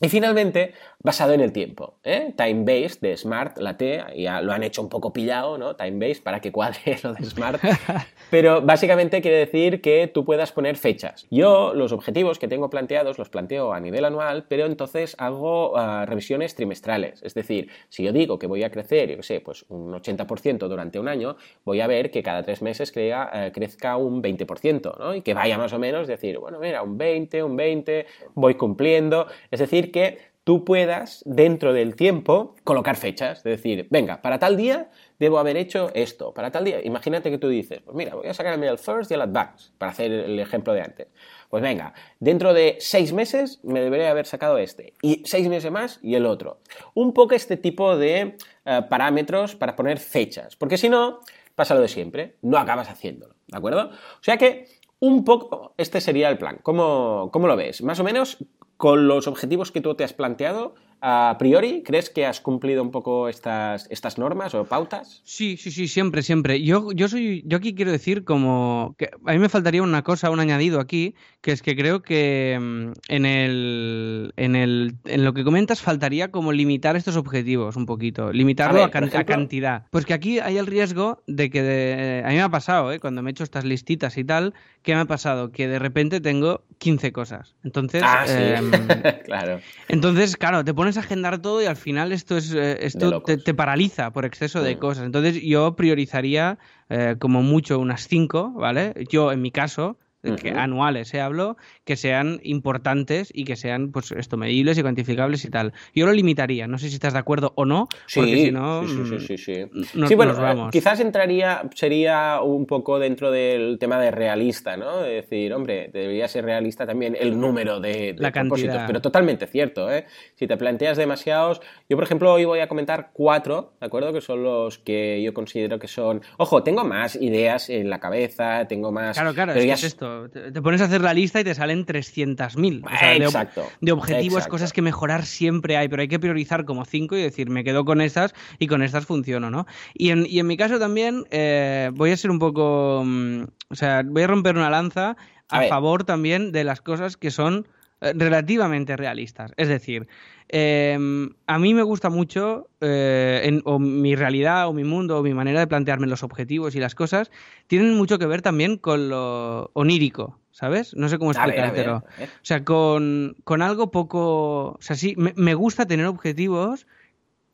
Y finalmente, basado en el tiempo. ¿eh? Time-based de Smart, la T, ya lo han hecho un poco pillado, ¿no? Time-based para que cuadre lo de Smart. Pero básicamente quiere decir que tú puedas poner fechas. Yo los objetivos que tengo planteados los planteo a nivel anual, pero entonces hago ah, revisiones trimestrales. Es decir, si yo digo que voy a crecer, yo qué sé, pues un 80% durante un año, voy a ver que cada tres meses crea, eh, crezca un 20%, ¿no? Y que vaya más o menos, decir, bueno, mira, un 20, un 20, voy cumpliendo. Es decir, que tú puedas, dentro del tiempo, colocar fechas. Es decir, venga, para tal día debo haber hecho esto. Para tal día, imagínate que tú dices, pues mira, voy a sacarme el first y el advance, para hacer el ejemplo de antes. Pues venga, dentro de seis meses me debería haber sacado este. Y seis meses más y el otro. Un poco este tipo de eh, parámetros para poner fechas. Porque si no, pasa lo de siempre. No acabas haciéndolo. ¿De acuerdo? O sea que un poco este sería el plan. ¿Cómo, ¿Cómo, lo ves? Más o menos con los objetivos que tú te has planteado, a priori, ¿crees que has cumplido un poco estas, estas normas o pautas? Sí, sí, sí, siempre, siempre. Yo, yo soy, yo aquí quiero decir como que a mí me faltaría una cosa, un añadido aquí, que es que creo que mm, en el, en el, en lo que comentas faltaría como limitar estos objetivos un poquito, limitarlo a, cantidad. Pues que aquí hay el riesgo de que a mí me ha pasado, ¿eh? cuando me he hecho estas listitas y tal, ¿qué me ha pasado? Que de repente tengo 15 cosas. Entonces, ah, em, claro. Entonces, claro, te pones a agendar todo y al final esto es eh, esto te, paraliza por exceso de cosas. Entonces yo priorizaría eh, como mucho unas cinco, ¿vale? Yo en mi caso que anuales, se ¿eh? hablo, que sean importantes y que sean, pues, esto, medibles y cuantificables y tal. Yo lo limitaría, no sé si estás de acuerdo o no, porque si no... Sí, sí, sí. sí, bueno, vamos. quizás entraría, sería un poco dentro del tema de realista, ¿no? Es decir, hombre, debería ser realista también el número de, de propósitos, pero totalmente cierto, ¿eh? Si te planteas demasiados... Yo, por ejemplo, hoy voy a comentar cuatro, ¿de acuerdo? Que son los que yo considero que son... Ojo, tengo más ideas en la cabeza, tengo más... Claro, claro, es, esto te pones a hacer la lista y te salen 300.000. O sea, exacto, de, objetivos, cosas que mejorar siempre hay, pero hay que priorizar como cinco y decir, me quedo con estas y con estas funciono, ¿no? Y en, y en mi caso también eh, voy a ser un poco. Mm, o sea, voy a romper una lanza a, favor también de las cosas que son relativamente realistas. Es decir, Em, a mí me gusta mucho, eh, o mi realidad, o mi mundo, o mi manera de plantearme los objetivos y las cosas, tienen mucho que ver también con lo onírico, ¿sabes? No sé cómo explicártelo. O sea, con, algo poco. O sea, sí, me, gusta tener objetivos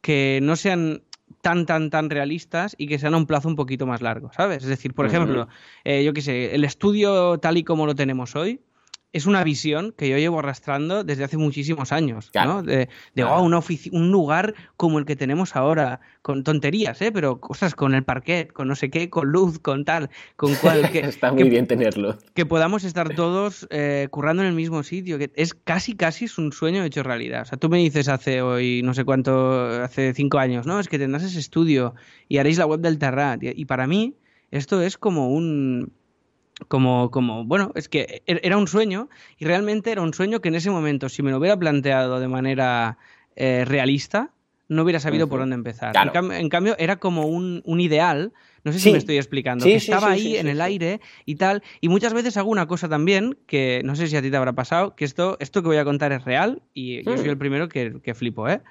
que no sean tan, tan, tan realistas y que sean a un plazo un poquito más largo, ¿sabes? Es decir, por ejemplo, eh, yo qué sé, el estudio tal y como lo tenemos hoy es una visión que yo llevo arrastrando desde hace muchísimos años, Claro. ¿no? De, de, oh, una un lugar como el que tenemos ahora, con tonterías, ¿eh? Pero cosas con el parquet, con no sé qué, con luz, con tal, con cual, que, Está muy que- bien tenerlo. que podamos estar todos eh, currando en el mismo sitio, que es casi, casi es un sueño hecho realidad. O sea, tú me dices hace hoy, no sé cuánto, hace cinco años, ¿no? Es que tendrás ese estudio y haréis la web del Terrat. Y, y para mí, esto es como un... Como, como, bueno, es que er- era un sueño y realmente era un sueño que en ese momento, si me lo hubiera planteado de manera eh, realista, no hubiera sabido por dónde empezar. Claro. En, cam- en cambio, era como un, un ideal, no sé si me estoy explicando, Sí, que sí, estaba ahí en el aire y tal. Y muchas veces hago una cosa también, que no sé si a ti te habrá pasado, que esto, esto que voy a contar es real y yo soy Mm. el primero que, que flipo, ¿eh?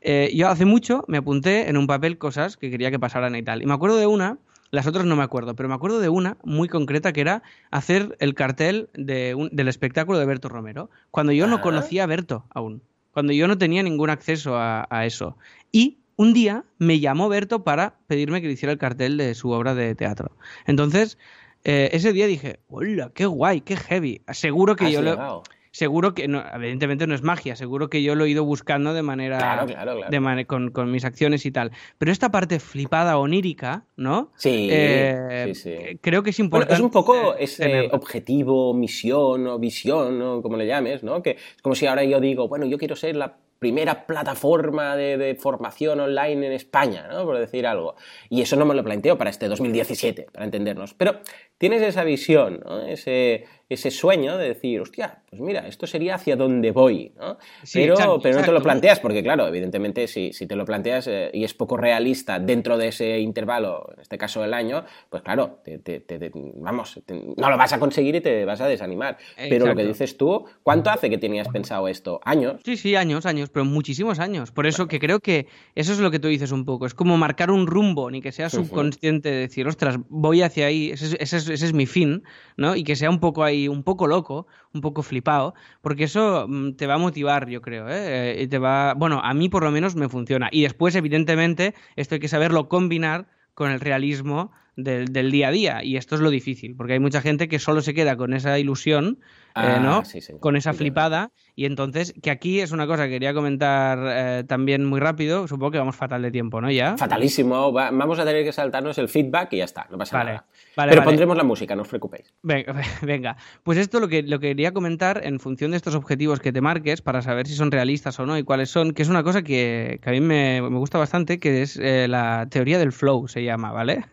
Eh, Yo hace mucho me apunté en un papel cosas que quería que pasaran y tal. Y me acuerdo de una, las otras no me acuerdo, pero me acuerdo de una muy concreta que era hacer el cartel de un- del espectáculo de Berto Romero, cuando yo no Ah. conocía a Berto aún, cuando yo no tenía ningún acceso a, a eso. Y un día me llamó Berto para pedirme que le hiciera el cartel de su obra de teatro. Entonces, eh, ese día dije, hola, qué guay, qué heavy. Seguro que Has yo lo, llegado. Seguro que no, evidentemente no es magia, seguro que yo lo he ido buscando de manera Claro, claro, claro. de mane- con, con mis acciones y tal. Pero esta parte flipada onírica, ¿no? Sí, Eh, sí, sí. Creo que es Bueno, importante. es un poco ese tenerla. objetivo, misión o visión, o como le llames, ¿no? Que es como si ahora yo digo, bueno, yo quiero ser la primera plataforma de, de formación online en España, ¿no? Por decir algo. Y eso no me lo planteo para este 2017, para entendernos. Pero tienes esa visión, ¿no? Ese, ese sueño de decir, hostia, pues mira, esto sería hacia dónde voy, ¿no? Sí, pero, exacto, pero no te lo planteas, porque claro, evidentemente si, si te lo planteas eh, y es poco realista dentro de ese intervalo, en este caso el año, pues claro, te- te- te- te- vamos, no lo vas a conseguir y te vas a desanimar. Pero lo que dices tú, ¿cuánto hace que tenías pensado esto? ¿Años? Sí, sí, años, años, pero muchísimos años. Por eso que creo que eso es lo que tú dices un poco. Es como marcar un rumbo, ni que sea subconsciente de decir, ostras, voy hacia ahí, ese es, ese es- ese es mi fin, ¿no? Y que sea un poco ahí, un poco loco, un poco flipado, porque eso mm, te va a motivar, yo creo, ¿eh? Eh, te va, bueno, a mí por lo menos me funciona. Y después, evidentemente, esto hay que saberlo combinar con el realismo del, del día a día. Y esto es lo difícil, porque hay mucha gente que solo se queda con esa ilusión, eh, Ah, ¿no? sí, señor. Con esa flipada. Y entonces, que aquí es una cosa que quería comentar eh, también muy rápido. Supongo que vamos fatal de tiempo, ¿no? Ya. Fatalísimo, va- vamos a tener que saltarnos el feedback y ya está, no pasa Vale, nada. vale, Pero vale. pondremos la música, no os preocupéis. Venga, venga. Pues esto lo que, lo que quería comentar en función de estos objetivos que te marques para saber si son realistas o no y cuáles son, que es una cosa que, que a mí me, me gusta bastante, que es eh, la teoría del flow, se llama, ¿vale?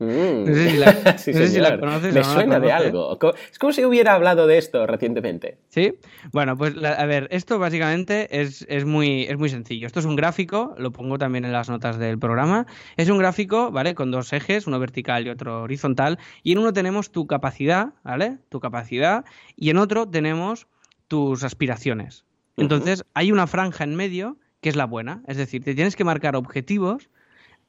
Mm. No sé si la- Sí, no sé si la señor. conoces Me o no la suena de algo. Es como si hubiera hablado de esto recientemente. ¿Sí? Bueno, pues la- a ver, esto básicamente es, es, muy, es muy sencillo. Esto es un gráfico, lo pongo también en las notas del programa. Es un gráfico, ¿vale? Con dos ejes, uno vertical y otro horizontal. Y en uno tenemos tu capacidad, ¿vale? Tu capacidad. Y en otro tenemos tus aspiraciones. Entonces, hay una franja en medio que es la buena. Es decir, te tienes que marcar objetivos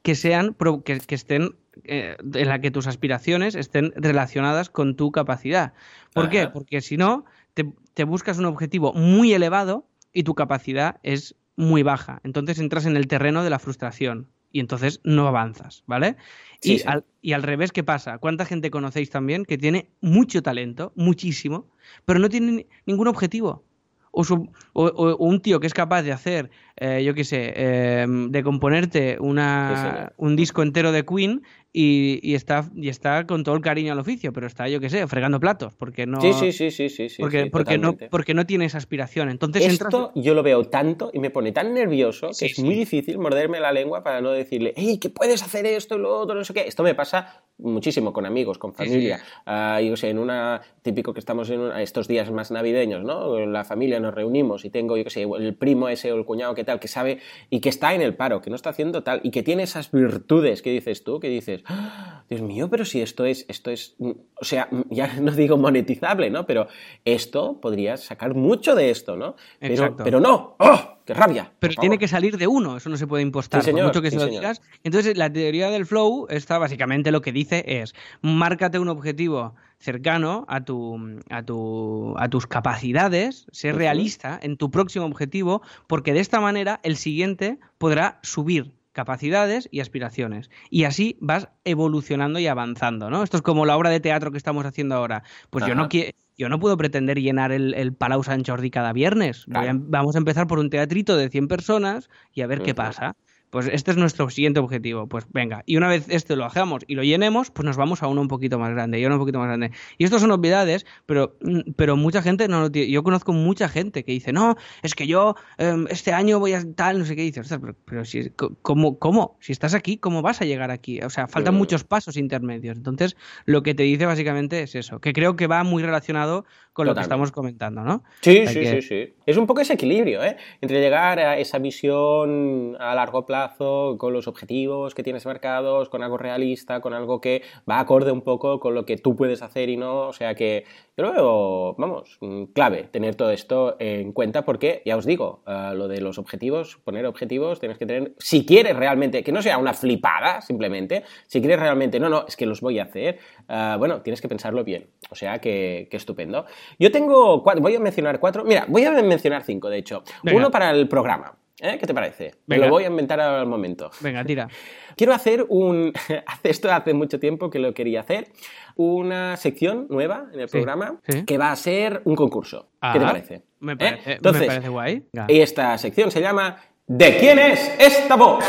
que sean que, que estén eh, en la que tus aspiraciones estén relacionadas con tu capacidad. ¿Por qué? Porque si no, te, te buscas un objetivo muy elevado y tu capacidad es muy baja. Entonces entras en el terreno de la frustración y entonces no avanzas, ¿vale? Sí, y, sí. Al, y al revés, ¿qué pasa? ¿Cuánta gente conocéis también que tiene mucho talento, muchísimo, pero no tiene ni- ningún objetivo? O, su- o- o- o un tío que es capaz de hacer, eh, yo qué sé, eh, de componerte una, un disco entero de Queen y, y está, y está con todo el cariño al oficio, pero está, yo qué sé, fregando platos, porque no, Sí, sí, sí, sí, sí, porque, sí, porque, no, porque no tiene esa aspiración. Entonces entras... Esto yo lo veo tanto y me pone tan nervioso que Sí, es sí. muy difícil morderme la lengua para no decirle, hey, que puedes hacer esto y lo otro, no sé qué. Esto me pasa muchísimo con amigos, con familia. Ah, yo sé, en una, típico que estamos en una- estos días más navideños, ¿no? La familia nos reunimos y tengo, yo qué sé, el primo ese o el cuñado que tal, que sabe y que está en el paro, que no está haciendo tal y que tiene esas virtudes que dices tú, que dices, "Ah, Dios mío, pero si esto es, esto es, mm, o sea, mm, ya no digo monetizable, ¿no? Pero esto podrías sacar mucho de esto, ¿no? Pero, Exacto. pero no, ¡oh! ¡Qué rabia! Pero tiene que salir de uno, eso no se puede impostar, Sí, por señor, mucho que sí, se lo señor. digas. Entonces, la teoría del flow está básicamente lo que dice es, márcate un objetivo cercano a, tu, a, tu, a tus capacidades, ser realista en tu próximo objetivo, porque de esta manera el siguiente podrá subir capacidades y aspiraciones. Y así vas evolucionando y avanzando, ¿no? Esto es como la obra de teatro que estamos haciendo ahora. Pues yo no quiero... Yo no puedo pretender llenar el, el Palau Sant Jordi cada viernes. Voy a- Claro. vamos a empezar por un teatrito de 100 personas y a ver qué pasa. Pues este es nuestro siguiente objetivo. Pues venga, y una vez este lo hagamos y lo llenemos, pues nos vamos a uno un poquito más grande y a uno un poquito más grande. Y esto son obviedades, pero, mm, pero mucha gente no lo tiene. Yo conozco mucha gente que dice, no, es que yo em, este año voy a tal, no sé qué dices. Pero, pero si, ¿cómo, ¿cómo? Si estás aquí, ¿cómo vas a llegar aquí? O sea, faltan muchos pasos intermedios. Entonces, lo que te dice básicamente es eso, que creo que va muy relacionado con lo que estamos comentando, ¿no? Sí, sí, que- sí, sí. Es un poco ese equilibrio, ¿eh? Entre llegar a esa visión a largo plazo, con los objetivos que tienes marcados, con algo realista, con algo que va acorde un poco con lo que tú puedes hacer y no. O sea que yo lo veo, vamos, mm, clave tener todo esto en cuenta porque, ya os digo, eh, lo de los objetivos, poner objetivos, tienes que tener, si quieres realmente, que no sea una flipada simplemente, si quieres realmente, no, no, es que los voy a hacer, eh, bueno, tienes que pensarlo bien. O sea que, que estupendo. Yo tengo cuatro, voy a mencionar cuatro, mira, voy a mencionar cinco, de hecho. Venga. Uno para el programa. ¿Eh? ¿Qué te parece? Me Venga. lo voy a inventar al momento. Venga, tira. Quiero hacer un. hace- Esto hace mucho tiempo que lo quería hacer. Una sección nueva en el Sí, programa sí. que va a ser un concurso. ¿Qué te Ah, parece? Me ¿Eh? parece, Entonces, me parece guay. Venga. esta sección se llama ¿De quién es esta voz?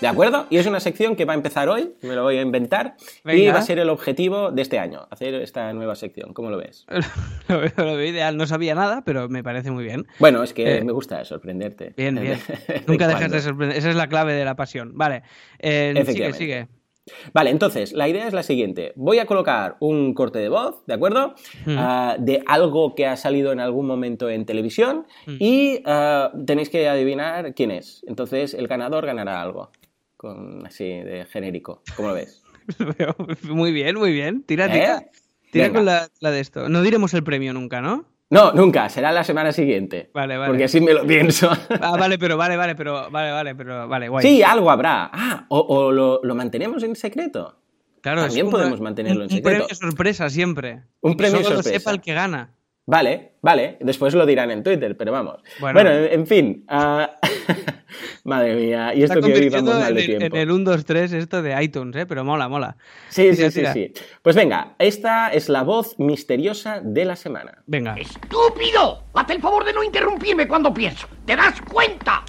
¿De acuerdo? Y es una sección que va a empezar hoy, me lo voy a inventar, y va a ser el objetivo de este año, hacer esta nueva sección. ¿Cómo lo ves? lo, veo, lo veo ideal. No sabía nada, pero me parece muy bien. Bueno, es que Eh, me gusta sorprenderte. Bien, bien. De Nunca dejas de sorprender. Esa es la clave de la pasión. Vale. Eh, sigue, sigue. Vale, entonces, la idea es la siguiente. Voy a colocar un corte de voz, ¿de acuerdo? Mm. Ah, de algo que ha salido en algún momento en televisión Mm. y ah, tenéis que adivinar quién es. Entonces, el ganador ganará algo. Con, así, de genérico. ¿Cómo lo ves? Muy bien, muy bien. Tira, ¿Eh? tira. Tira Venga. con la, la de esto. No diremos el premio nunca, ¿no? No, nunca. Será la semana siguiente. Vale, vale. Porque así me lo pienso. Ah, vale, pero vale, vale, pero vale, vale, pero vale, guay. sí, algo habrá. Ah, o, o lo, lo mantenemos en secreto. claro, también podemos mantenerlo en un premio secreto. sorpresa siempre. Un premio solo lo sorpresa. sepa el que gana. Vale, vale. Después lo dirán en Twitter, pero vamos. Bueno. Bueno, en, en fin. ah, Madre mía. Y esto que hoy vamos mal de en, tiempo. en el 1, 2, 3 esto de iTunes, ¿eh? Pero mola, mola. Sí, Tira, sí, sí, tira. sí. Pues venga, esta es la voz misteriosa de la semana. Venga. ¡Estúpido! Hazte el favor de no interrumpirme cuando pienso. ¿Te das cuenta?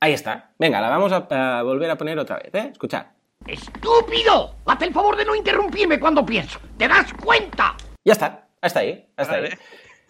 Ahí está. Venga, la vamos a, a volver a poner otra vez, ¿eh? Escuchad. ¡Estúpido! Hazte el favor de no interrumpirme cuando pienso. ¿Te das cuenta? Ya está. Hasta ahí. Hasta Vale. ahí.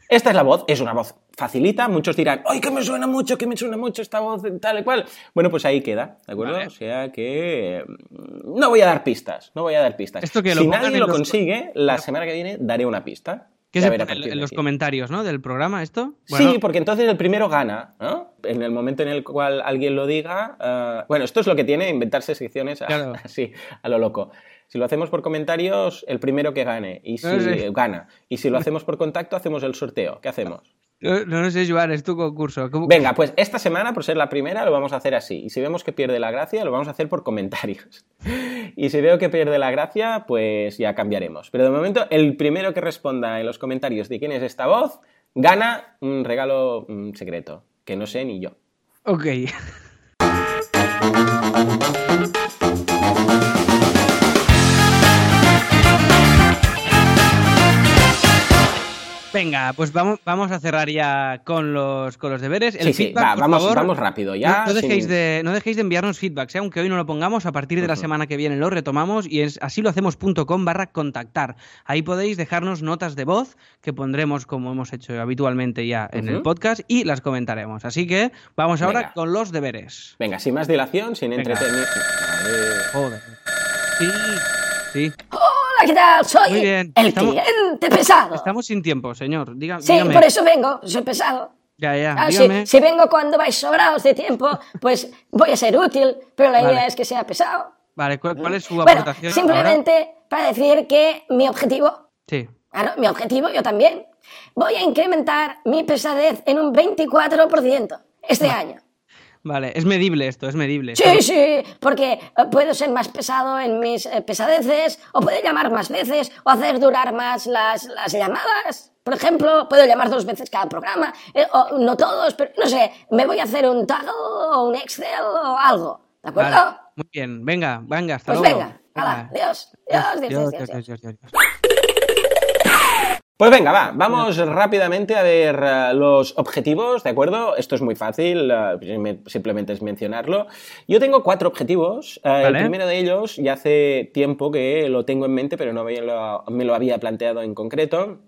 Esta es la voz, es una voz facilita, muchos dirán, ¡ay, que me suena mucho, que me suena mucho esta voz tal y cual! Bueno, pues ahí queda, ¿de acuerdo? Vale. O sea que mm, no voy a dar pistas, no voy a dar pistas. Esto que lo si nadie lo los- consigue, la semana que viene daré una pista. ¿Qué se pone en- los aquí. comentarios, ¿no? Del programa, esto. Sí, porque entonces el primero gana, ¿no? En el momento en el cual alguien lo diga. ah, bueno, esto es lo que tiene inventarse secciones a- Claro. así, a lo loco. Si lo hacemos por comentarios, el primero que gane. Y si No sé. gana. Y si lo hacemos por contacto, hacemos el sorteo. ¿Qué hacemos? No, no sé, Joan, es tu concurso. ¿Cómo- Venga, pues esta semana, por ser la primera, lo vamos a hacer así. Y si vemos que pierde la gracia, lo vamos a hacer por comentarios. Y si veo que pierde la gracia, pues ya cambiaremos. Pero de momento, el primero que responda en los comentarios de quién es esta voz, gana un regalo mm, secreto, que no sé ni yo. Ok. Venga, pues vamos, vamos a cerrar ya con los, con los deberes. El Sí, sí, feedback, va, por vamos, favor, vamos rápido ya. no, no dejéis sin- de, no dejéis de enviarnos feedbacks, ¿eh? aunque hoy no lo pongamos, a partir de la semana que viene lo retomamos y es así lo hacemos.com barra contactar. Ahí podéis dejarnos notas de voz que pondremos como hemos hecho habitualmente ya en el podcast y las comentaremos. Así que vamos ahora Venga. con los deberes. Venga, sin más dilación, sin entretenimiento. Joder. Sí, sí. Hola, ¿qué tal? Soy el Estamos- cliente pesado. Estamos sin tiempo, señor. Diga, Sí, dígame. por eso vengo, soy pesado. Ya, ya, Ah, si, dígame. si vengo cuando vais sobrados de tiempo, pues voy a ser útil, pero la Vale. idea es que sea pesado. Vale, ¿cuál, cuál es su Bueno, aportación? simplemente para decir que mi objetivo? Sí. claro, mi objetivo, yo también, voy a incrementar mi pesadez en un 24% este año. Vale, es medible esto, es medible. Sí, sí, porque eh, puedo ser más pesado en mis eh, pesadeces, o puedo llamar más veces, o hacer durar más las, las llamadas. Por ejemplo, puedo llamar dos veces cada programa, eh, o no todos, pero no sé, me voy a hacer un tag o un Excel o algo. ¿De acuerdo? Vale, muy bien, venga, venga, hasta Pues luego. venga, hala, adiós, adiós, adiós, adiós, adiós. Dios, Dios, Dios. Pues venga, va, vamos rápidamente a ver eh, los objetivos, ¿de acuerdo? Esto es muy fácil, eh, me- simplemente es mencionarlo. Yo tengo cuatro objetivos. eh, El primero de ellos ya hace tiempo que lo tengo en mente, pero no me lo, me lo había planteado en concreto.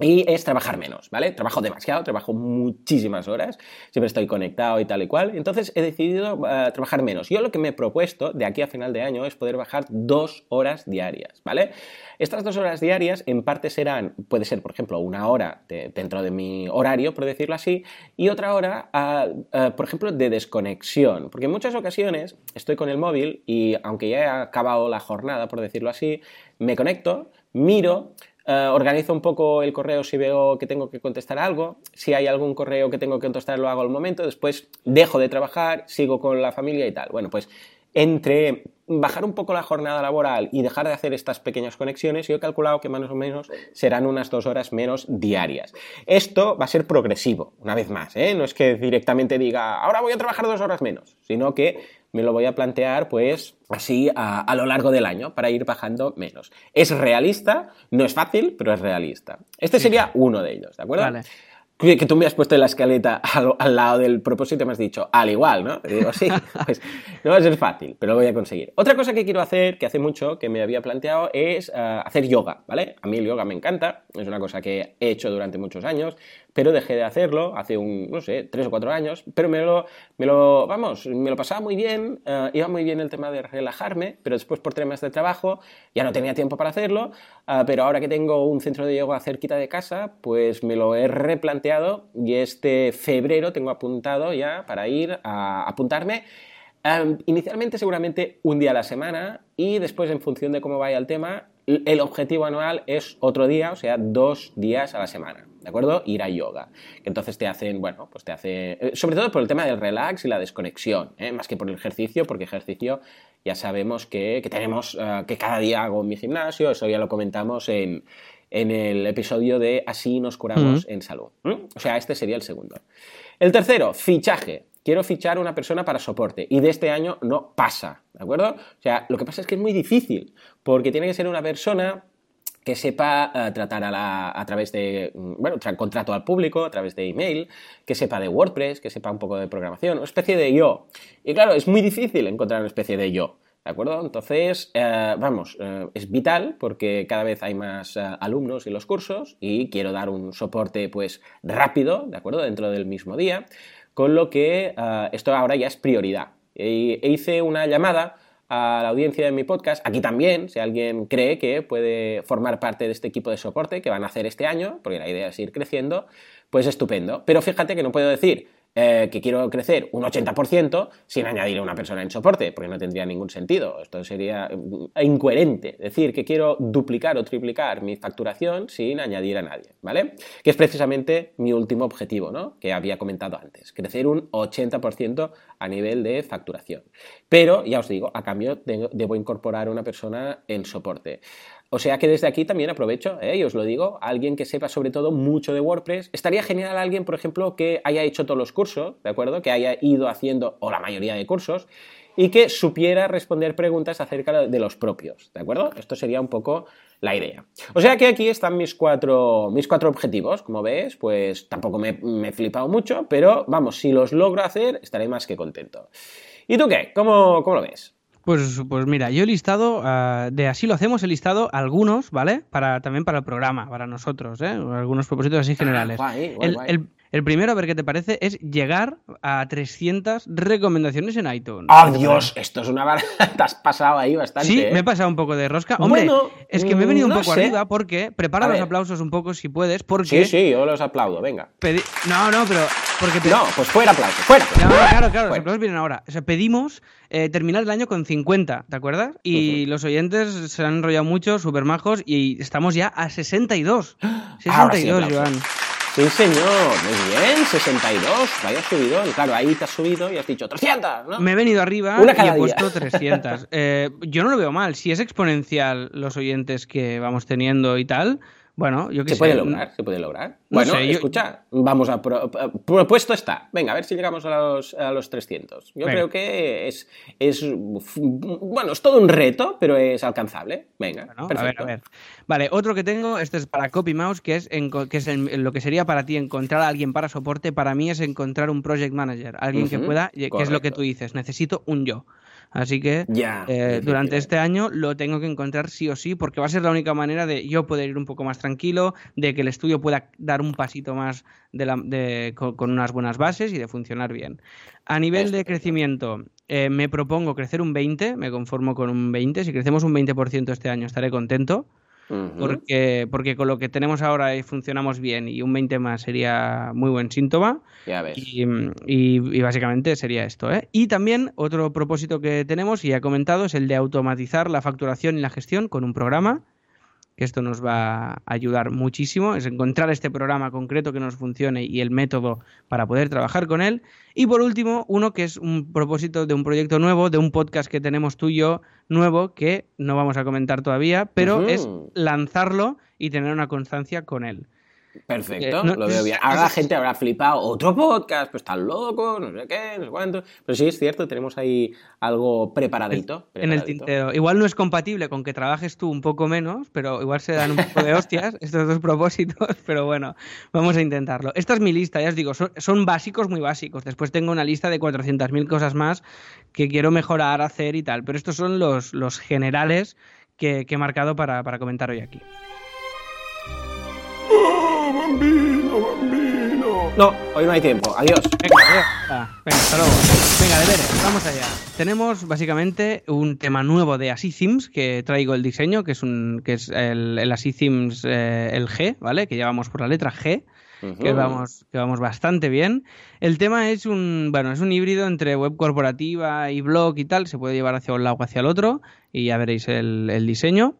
Y es trabajar menos, ¿vale? Trabajo demasiado, trabajo muchísimas horas, siempre estoy conectado y tal y cual. Entonces he decidido eh, trabajar menos. Yo lo que me he propuesto de aquí a final de año es poder bajar dos horas diarias, ¿vale? Estas dos horas diarias en parte serán, puede ser por ejemplo una hora de- dentro de mi horario, por decirlo así, y otra hora, ah, ah, por ejemplo, de desconexión. Porque en muchas ocasiones estoy con el móvil y aunque ya he acabado la jornada, por decirlo así, me conecto, miro, eh, organizo un poco el correo si veo que tengo que contestar algo. Si hay algún correo que tengo que contestar, lo hago al momento. Después dejo de trabajar, sigo con la familia y tal. Bueno, pues entre bajar un poco la jornada laboral y dejar de hacer estas pequeñas conexiones, yo he calculado que más o menos serán unas dos horas menos diarias. Esto va a ser progresivo, una vez más, ¿eh? No es que directamente diga, ahora voy a trabajar dos horas menos, sino que me lo voy a plantear pues así a, a lo largo del año para ir bajando menos. Es realista, no es fácil, pero es realista. Este sería uno de ellos, ¿de acuerdo? Vale. Que tú me has puesto en la escaleta al, al lado del propósito y me has dicho, al igual, ¿no? Y digo, sí, pues no va a ser fácil, pero lo voy a conseguir. Otra cosa que quiero hacer, que hace mucho que me había planteado, es eh, hacer yoga, ¿vale? A mí el yoga me encanta, es una cosa que he hecho durante muchos años, pero dejé de hacerlo hace un, no sé, tres o cuatro años, pero me lo, me lo vamos, me lo pasaba muy bien, eh, iba muy bien el tema de relajarme, pero después por temas de trabajo ya no tenía tiempo para hacerlo, ah, pero ahora que tengo un centro de yoga cerquita de casa, pues me lo he replanteado y este febrero tengo apuntado ya para ir a apuntarme. Um, inicialmente seguramente un día a la semana y después en función de cómo vaya el tema, el objetivo anual es otro día, o sea, dos días a la semana, ¿de acuerdo? Ir a yoga. Que entonces te hacen, bueno, pues te hace, eh, sobre todo por el tema del relax y la desconexión, ¿eh? más que por el ejercicio, porque ejercicio ya sabemos que, que tenemos, eh, que cada día hago en mi gimnasio, eso ya lo comentamos en, en el episodio de Así nos curamos en salud. O sea, este sería el segundo. El tercero, fichaje. Quiero fichar una persona para soporte y de este año no pasa, ¿de acuerdo? O sea, lo que pasa es que es muy difícil porque tiene que ser una persona que sepa eh, tratar a, la- a través de, mm, bueno, tra- contrato al público, a través de email, que sepa de WordPress, que sepa un poco de programación, una especie de yo. Y claro, es muy difícil encontrar una especie de yo. ¿De acuerdo? Entonces, eh, vamos, eh, es vital porque cada vez hay más alumnos en los cursos y quiero dar un soporte pues rápido, ¿de acuerdo? Dentro del mismo día, con lo que esto ahora ya es prioridad. E hice una llamada a la audiencia de mi podcast, aquí también, si alguien cree que puede formar parte de este equipo de soporte que van a hacer este año, porque la idea es ir creciendo, pues estupendo. Pero fíjate que no puedo decir eh, que quiero crecer un 80% sin añadir a una persona en soporte, porque no tendría ningún sentido. Esto sería mm, incoherente. Decir que quiero duplicar o triplicar mi facturación sin añadir a nadie, ¿vale? Que es precisamente mi último objetivo, ¿no? Que había comentado antes. Crecer un 80% a nivel de facturación. Pero, ya os digo, a cambio de- debo incorporar a una persona en soporte. O sea que desde aquí también aprovecho, ¿eh? y os lo digo, alguien que sepa sobre todo mucho de WordPress. Estaría genial alguien, por ejemplo, que haya hecho todos los cursos, ¿de acuerdo? Que haya ido haciendo, o la mayoría de cursos, y que supiera responder preguntas acerca de los propios, ¿de acuerdo? Esto sería un poco la idea. O sea que aquí están mis cuatro, mis cuatro objetivos, como ves, pues tampoco me, me he flipado mucho, pero vamos, si los logro hacer, estaré más que contento. ¿Y tú qué? ¿Cómo, cómo lo ves? Pues, pues mira, yo he listado, ah, de así lo hacemos, he listado algunos, ¿vale? Para, también para el programa, para nosotros, ¿eh? Algunos propósitos así generales. guay, guay, el, guay. el- el primero, a ver qué te parece, es llegar a 300 recomendaciones en iTunes. ¡Oh, Dios! Esto es una barra. Te has pasado ahí bastante. Sí, ¿eh? me he pasado un poco de rosca. Hombre, Bueno, es que me he venido un poco sé. arriba porque prepara los aplausos un poco si puedes, porque Sí, sí, yo los aplaudo, venga. pedi- No, no, pero porque No, pues fuera aplauso, fuera. No, claro, claro, los aplausos vienen ahora. O sea, pedimos eh, terminar el año con 50, ¿te acuerdas? Y los oyentes se han enrollado mucho, súper majos, y estamos ya a 62. Ahora sí, 62, aplausos. Joan. Sí, señor, muy bien, 62, vaya subidón. Claro, ahí te has subido y has dicho 300, ¿no? Me he venido arriba Una y cada he día. puesto 300. Eh, yo no lo veo mal. Si es exponencial los oyentes que vamos teniendo y tal, Bueno, yo que Se sé. puede lograr, se puede lograr. No bueno, sé, yo- escucha, vamos a... pro- eh, propuesto está. Venga, a ver si llegamos a los, a los 300. Yo Venga. creo que es, es... Bueno, es todo un reto, pero es alcanzable. Venga, Bueno, a ver, a ver. Vale, otro que tengo, este es para Copy Mouse, que es, enco- que es en- lo que sería para ti encontrar a alguien para soporte. Para mí es encontrar un project manager, alguien que pueda, que es lo que tú dices, necesito un yo. Así que eh, durante este año lo tengo que encontrar sí o sí, porque va a ser la única manera de yo poder ir un poco más tranquilo, de que el estudio pueda dar un pasito más de la- de- con, con unas buenas bases y de funcionar bien. A nivel de crecimiento, eh, me propongo crecer un 20, me conformo con un 20. Si crecemos un 20% este año estaré contento. Porque, porque con lo que tenemos ahora y funcionamos bien y un 20 más sería muy buen síntoma. Ya ves. Y, y- y básicamente sería esto. ¿eh? Y también otro propósito que tenemos, y ya he comentado, es el de automatizar la facturación y la gestión con un programa, que esto nos va a ayudar muchísimo, es encontrar este programa concreto que nos funcione y el método para poder trabajar con él. Y por último, uno que es un propósito de un proyecto nuevo, de un podcast que tenemos tú y yo nuevo, que no vamos a comentar todavía, pero es lanzarlo y tener una constancia con él. Perfecto, Eh, no- lo veo bien. Ahora la gente habrá flipado. Otro podcast, pues están locos, no sé qué, no sé cuánto. Pero sí es cierto, tenemos ahí algo preparadito. en el tintero. Igual no es compatible con que trabajes tú un poco menos, pero igual se dan un poco de hostias estos dos propósitos, pero bueno, vamos a intentarlo. Esta es mi lista, ya os digo, son, son básicos, muy básicos. Después tengo una lista de 400.000 cosas más que quiero mejorar, hacer y tal, pero estos son los, los generales que, que he marcado para, para comentar hoy aquí. No, hoy no hay tiempo. Adiós. Venga, adiós. Ah, venga, hasta luego. Venga, deberes, vamos allá. Tenemos básicamente un tema nuevo de Así Themes que traigo el diseño, que es un que es el, el Así Themes eh, el G, ¿vale? Que llevamos por la letra G, que vamos que vamos bastante bien. El tema es un bueno, es un híbrido entre web corporativa y blog y tal, se puede llevar hacia un lado o hacia el otro y ya veréis el, el diseño.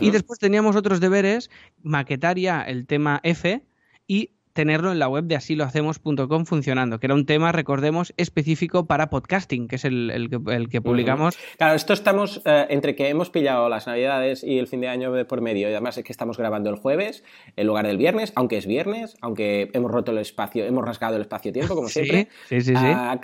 Y después teníamos otros deberes, maquetar ya el tema F y tenerlo en la web de asilohacemos.com funcionando, que era un tema, recordemos, específico para podcasting, que es el, el que, el que publicamos. Claro, esto estamos eh, entre que hemos pillado las navidades y el fin de año de por medio, y además es que estamos grabando el jueves en lugar del viernes, aunque es viernes, aunque hemos roto el espacio, hemos rasgado el espacio-tiempo, como Sí, siempre. sí, sí, sí. Ah,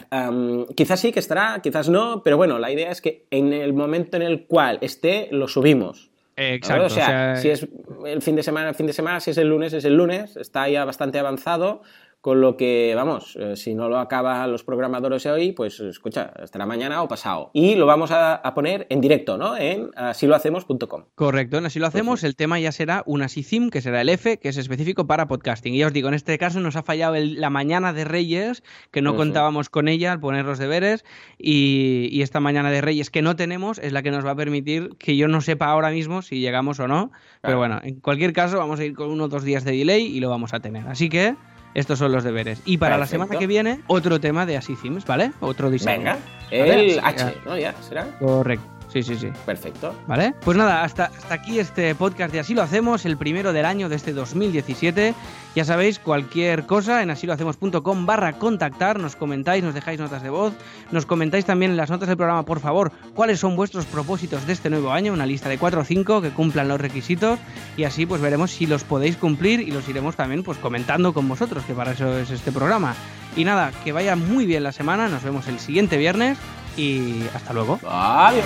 quizás sí que estará, quizás no, pero bueno, la idea es que en el momento en el cual esté, lo subimos. Eh, ¿vale? exacto. O sea, si es el fin de semana, el fin de semana, si es el lunes, es el lunes, está ya bastante avanzado, con lo que, vamos, eh, si no lo acaban los programadores hoy, pues escucha, estará mañana o pasado. Y lo vamos a, a poner en directo, ¿no? En asilohacemos.com. Correcto, en así lo hacemos. El tema ya será un theme, que será el F, que es específico para podcasting. Y ya os digo, en este caso nos ha fallado el- la mañana de Reyes, que no contábamos con ella al poner los deberes. Y, y esta mañana de Reyes que no tenemos es la que nos va a permitir que yo no sepa ahora mismo si llegamos o no. Pero bueno, en cualquier caso, vamos a ir con uno o dos días de delay y lo vamos a tener. Así que. Estos son los deberes. Y para la semana que viene, otro tema de Así Themes, ¿vale? Otro diseño. Venga, el H, ¿no? Ya, ¿será? Correcto. Sí, sí, sí. Perfecto. ¿Vale? Pues nada, hasta, hasta aquí este podcast de Así lo hacemos, el primero del año de este 2017. Ya sabéis, cualquier cosa en asilohacemos.com barra contactar, nos comentáis, nos dejáis notas de voz, nos comentáis también en las notas del programa, por favor, cuáles son vuestros propósitos de este nuevo año, una lista de 4 o 5 que cumplan los requisitos y así pues veremos si los podéis cumplir y los iremos también pues comentando con vosotros, que para eso es este programa. Y nada, que vaya muy bien la semana, nos vemos el siguiente viernes y hasta luego. Adiós.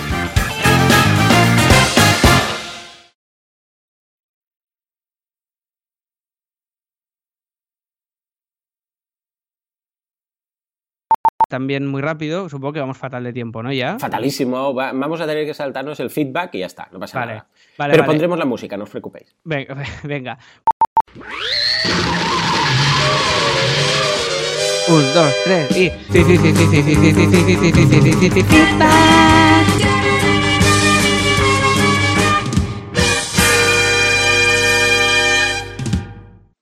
también muy rápido. Supongo que vamos fatal de tiempo, ¿no? Ya. Fatalísimo. va- vamos a tener que saltarnos el feedback y ya está, no pasa Vale, nada. vale, Pero vale. pondremos la música, no os preocupéis. Venga. venga. Un, dos, tres y. Sí, sí, sí, sí, sí, sí, sí, sí, sí, sí, sí, sí, sí, sí, sí, sí, feedback.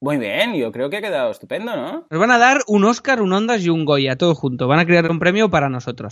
Muy bien, yo creo que ha quedado estupendo, ¿no? Nos van a dar un Oscar, un Ondas y un Goya, todo junto. Van a crear un premio para nosotros.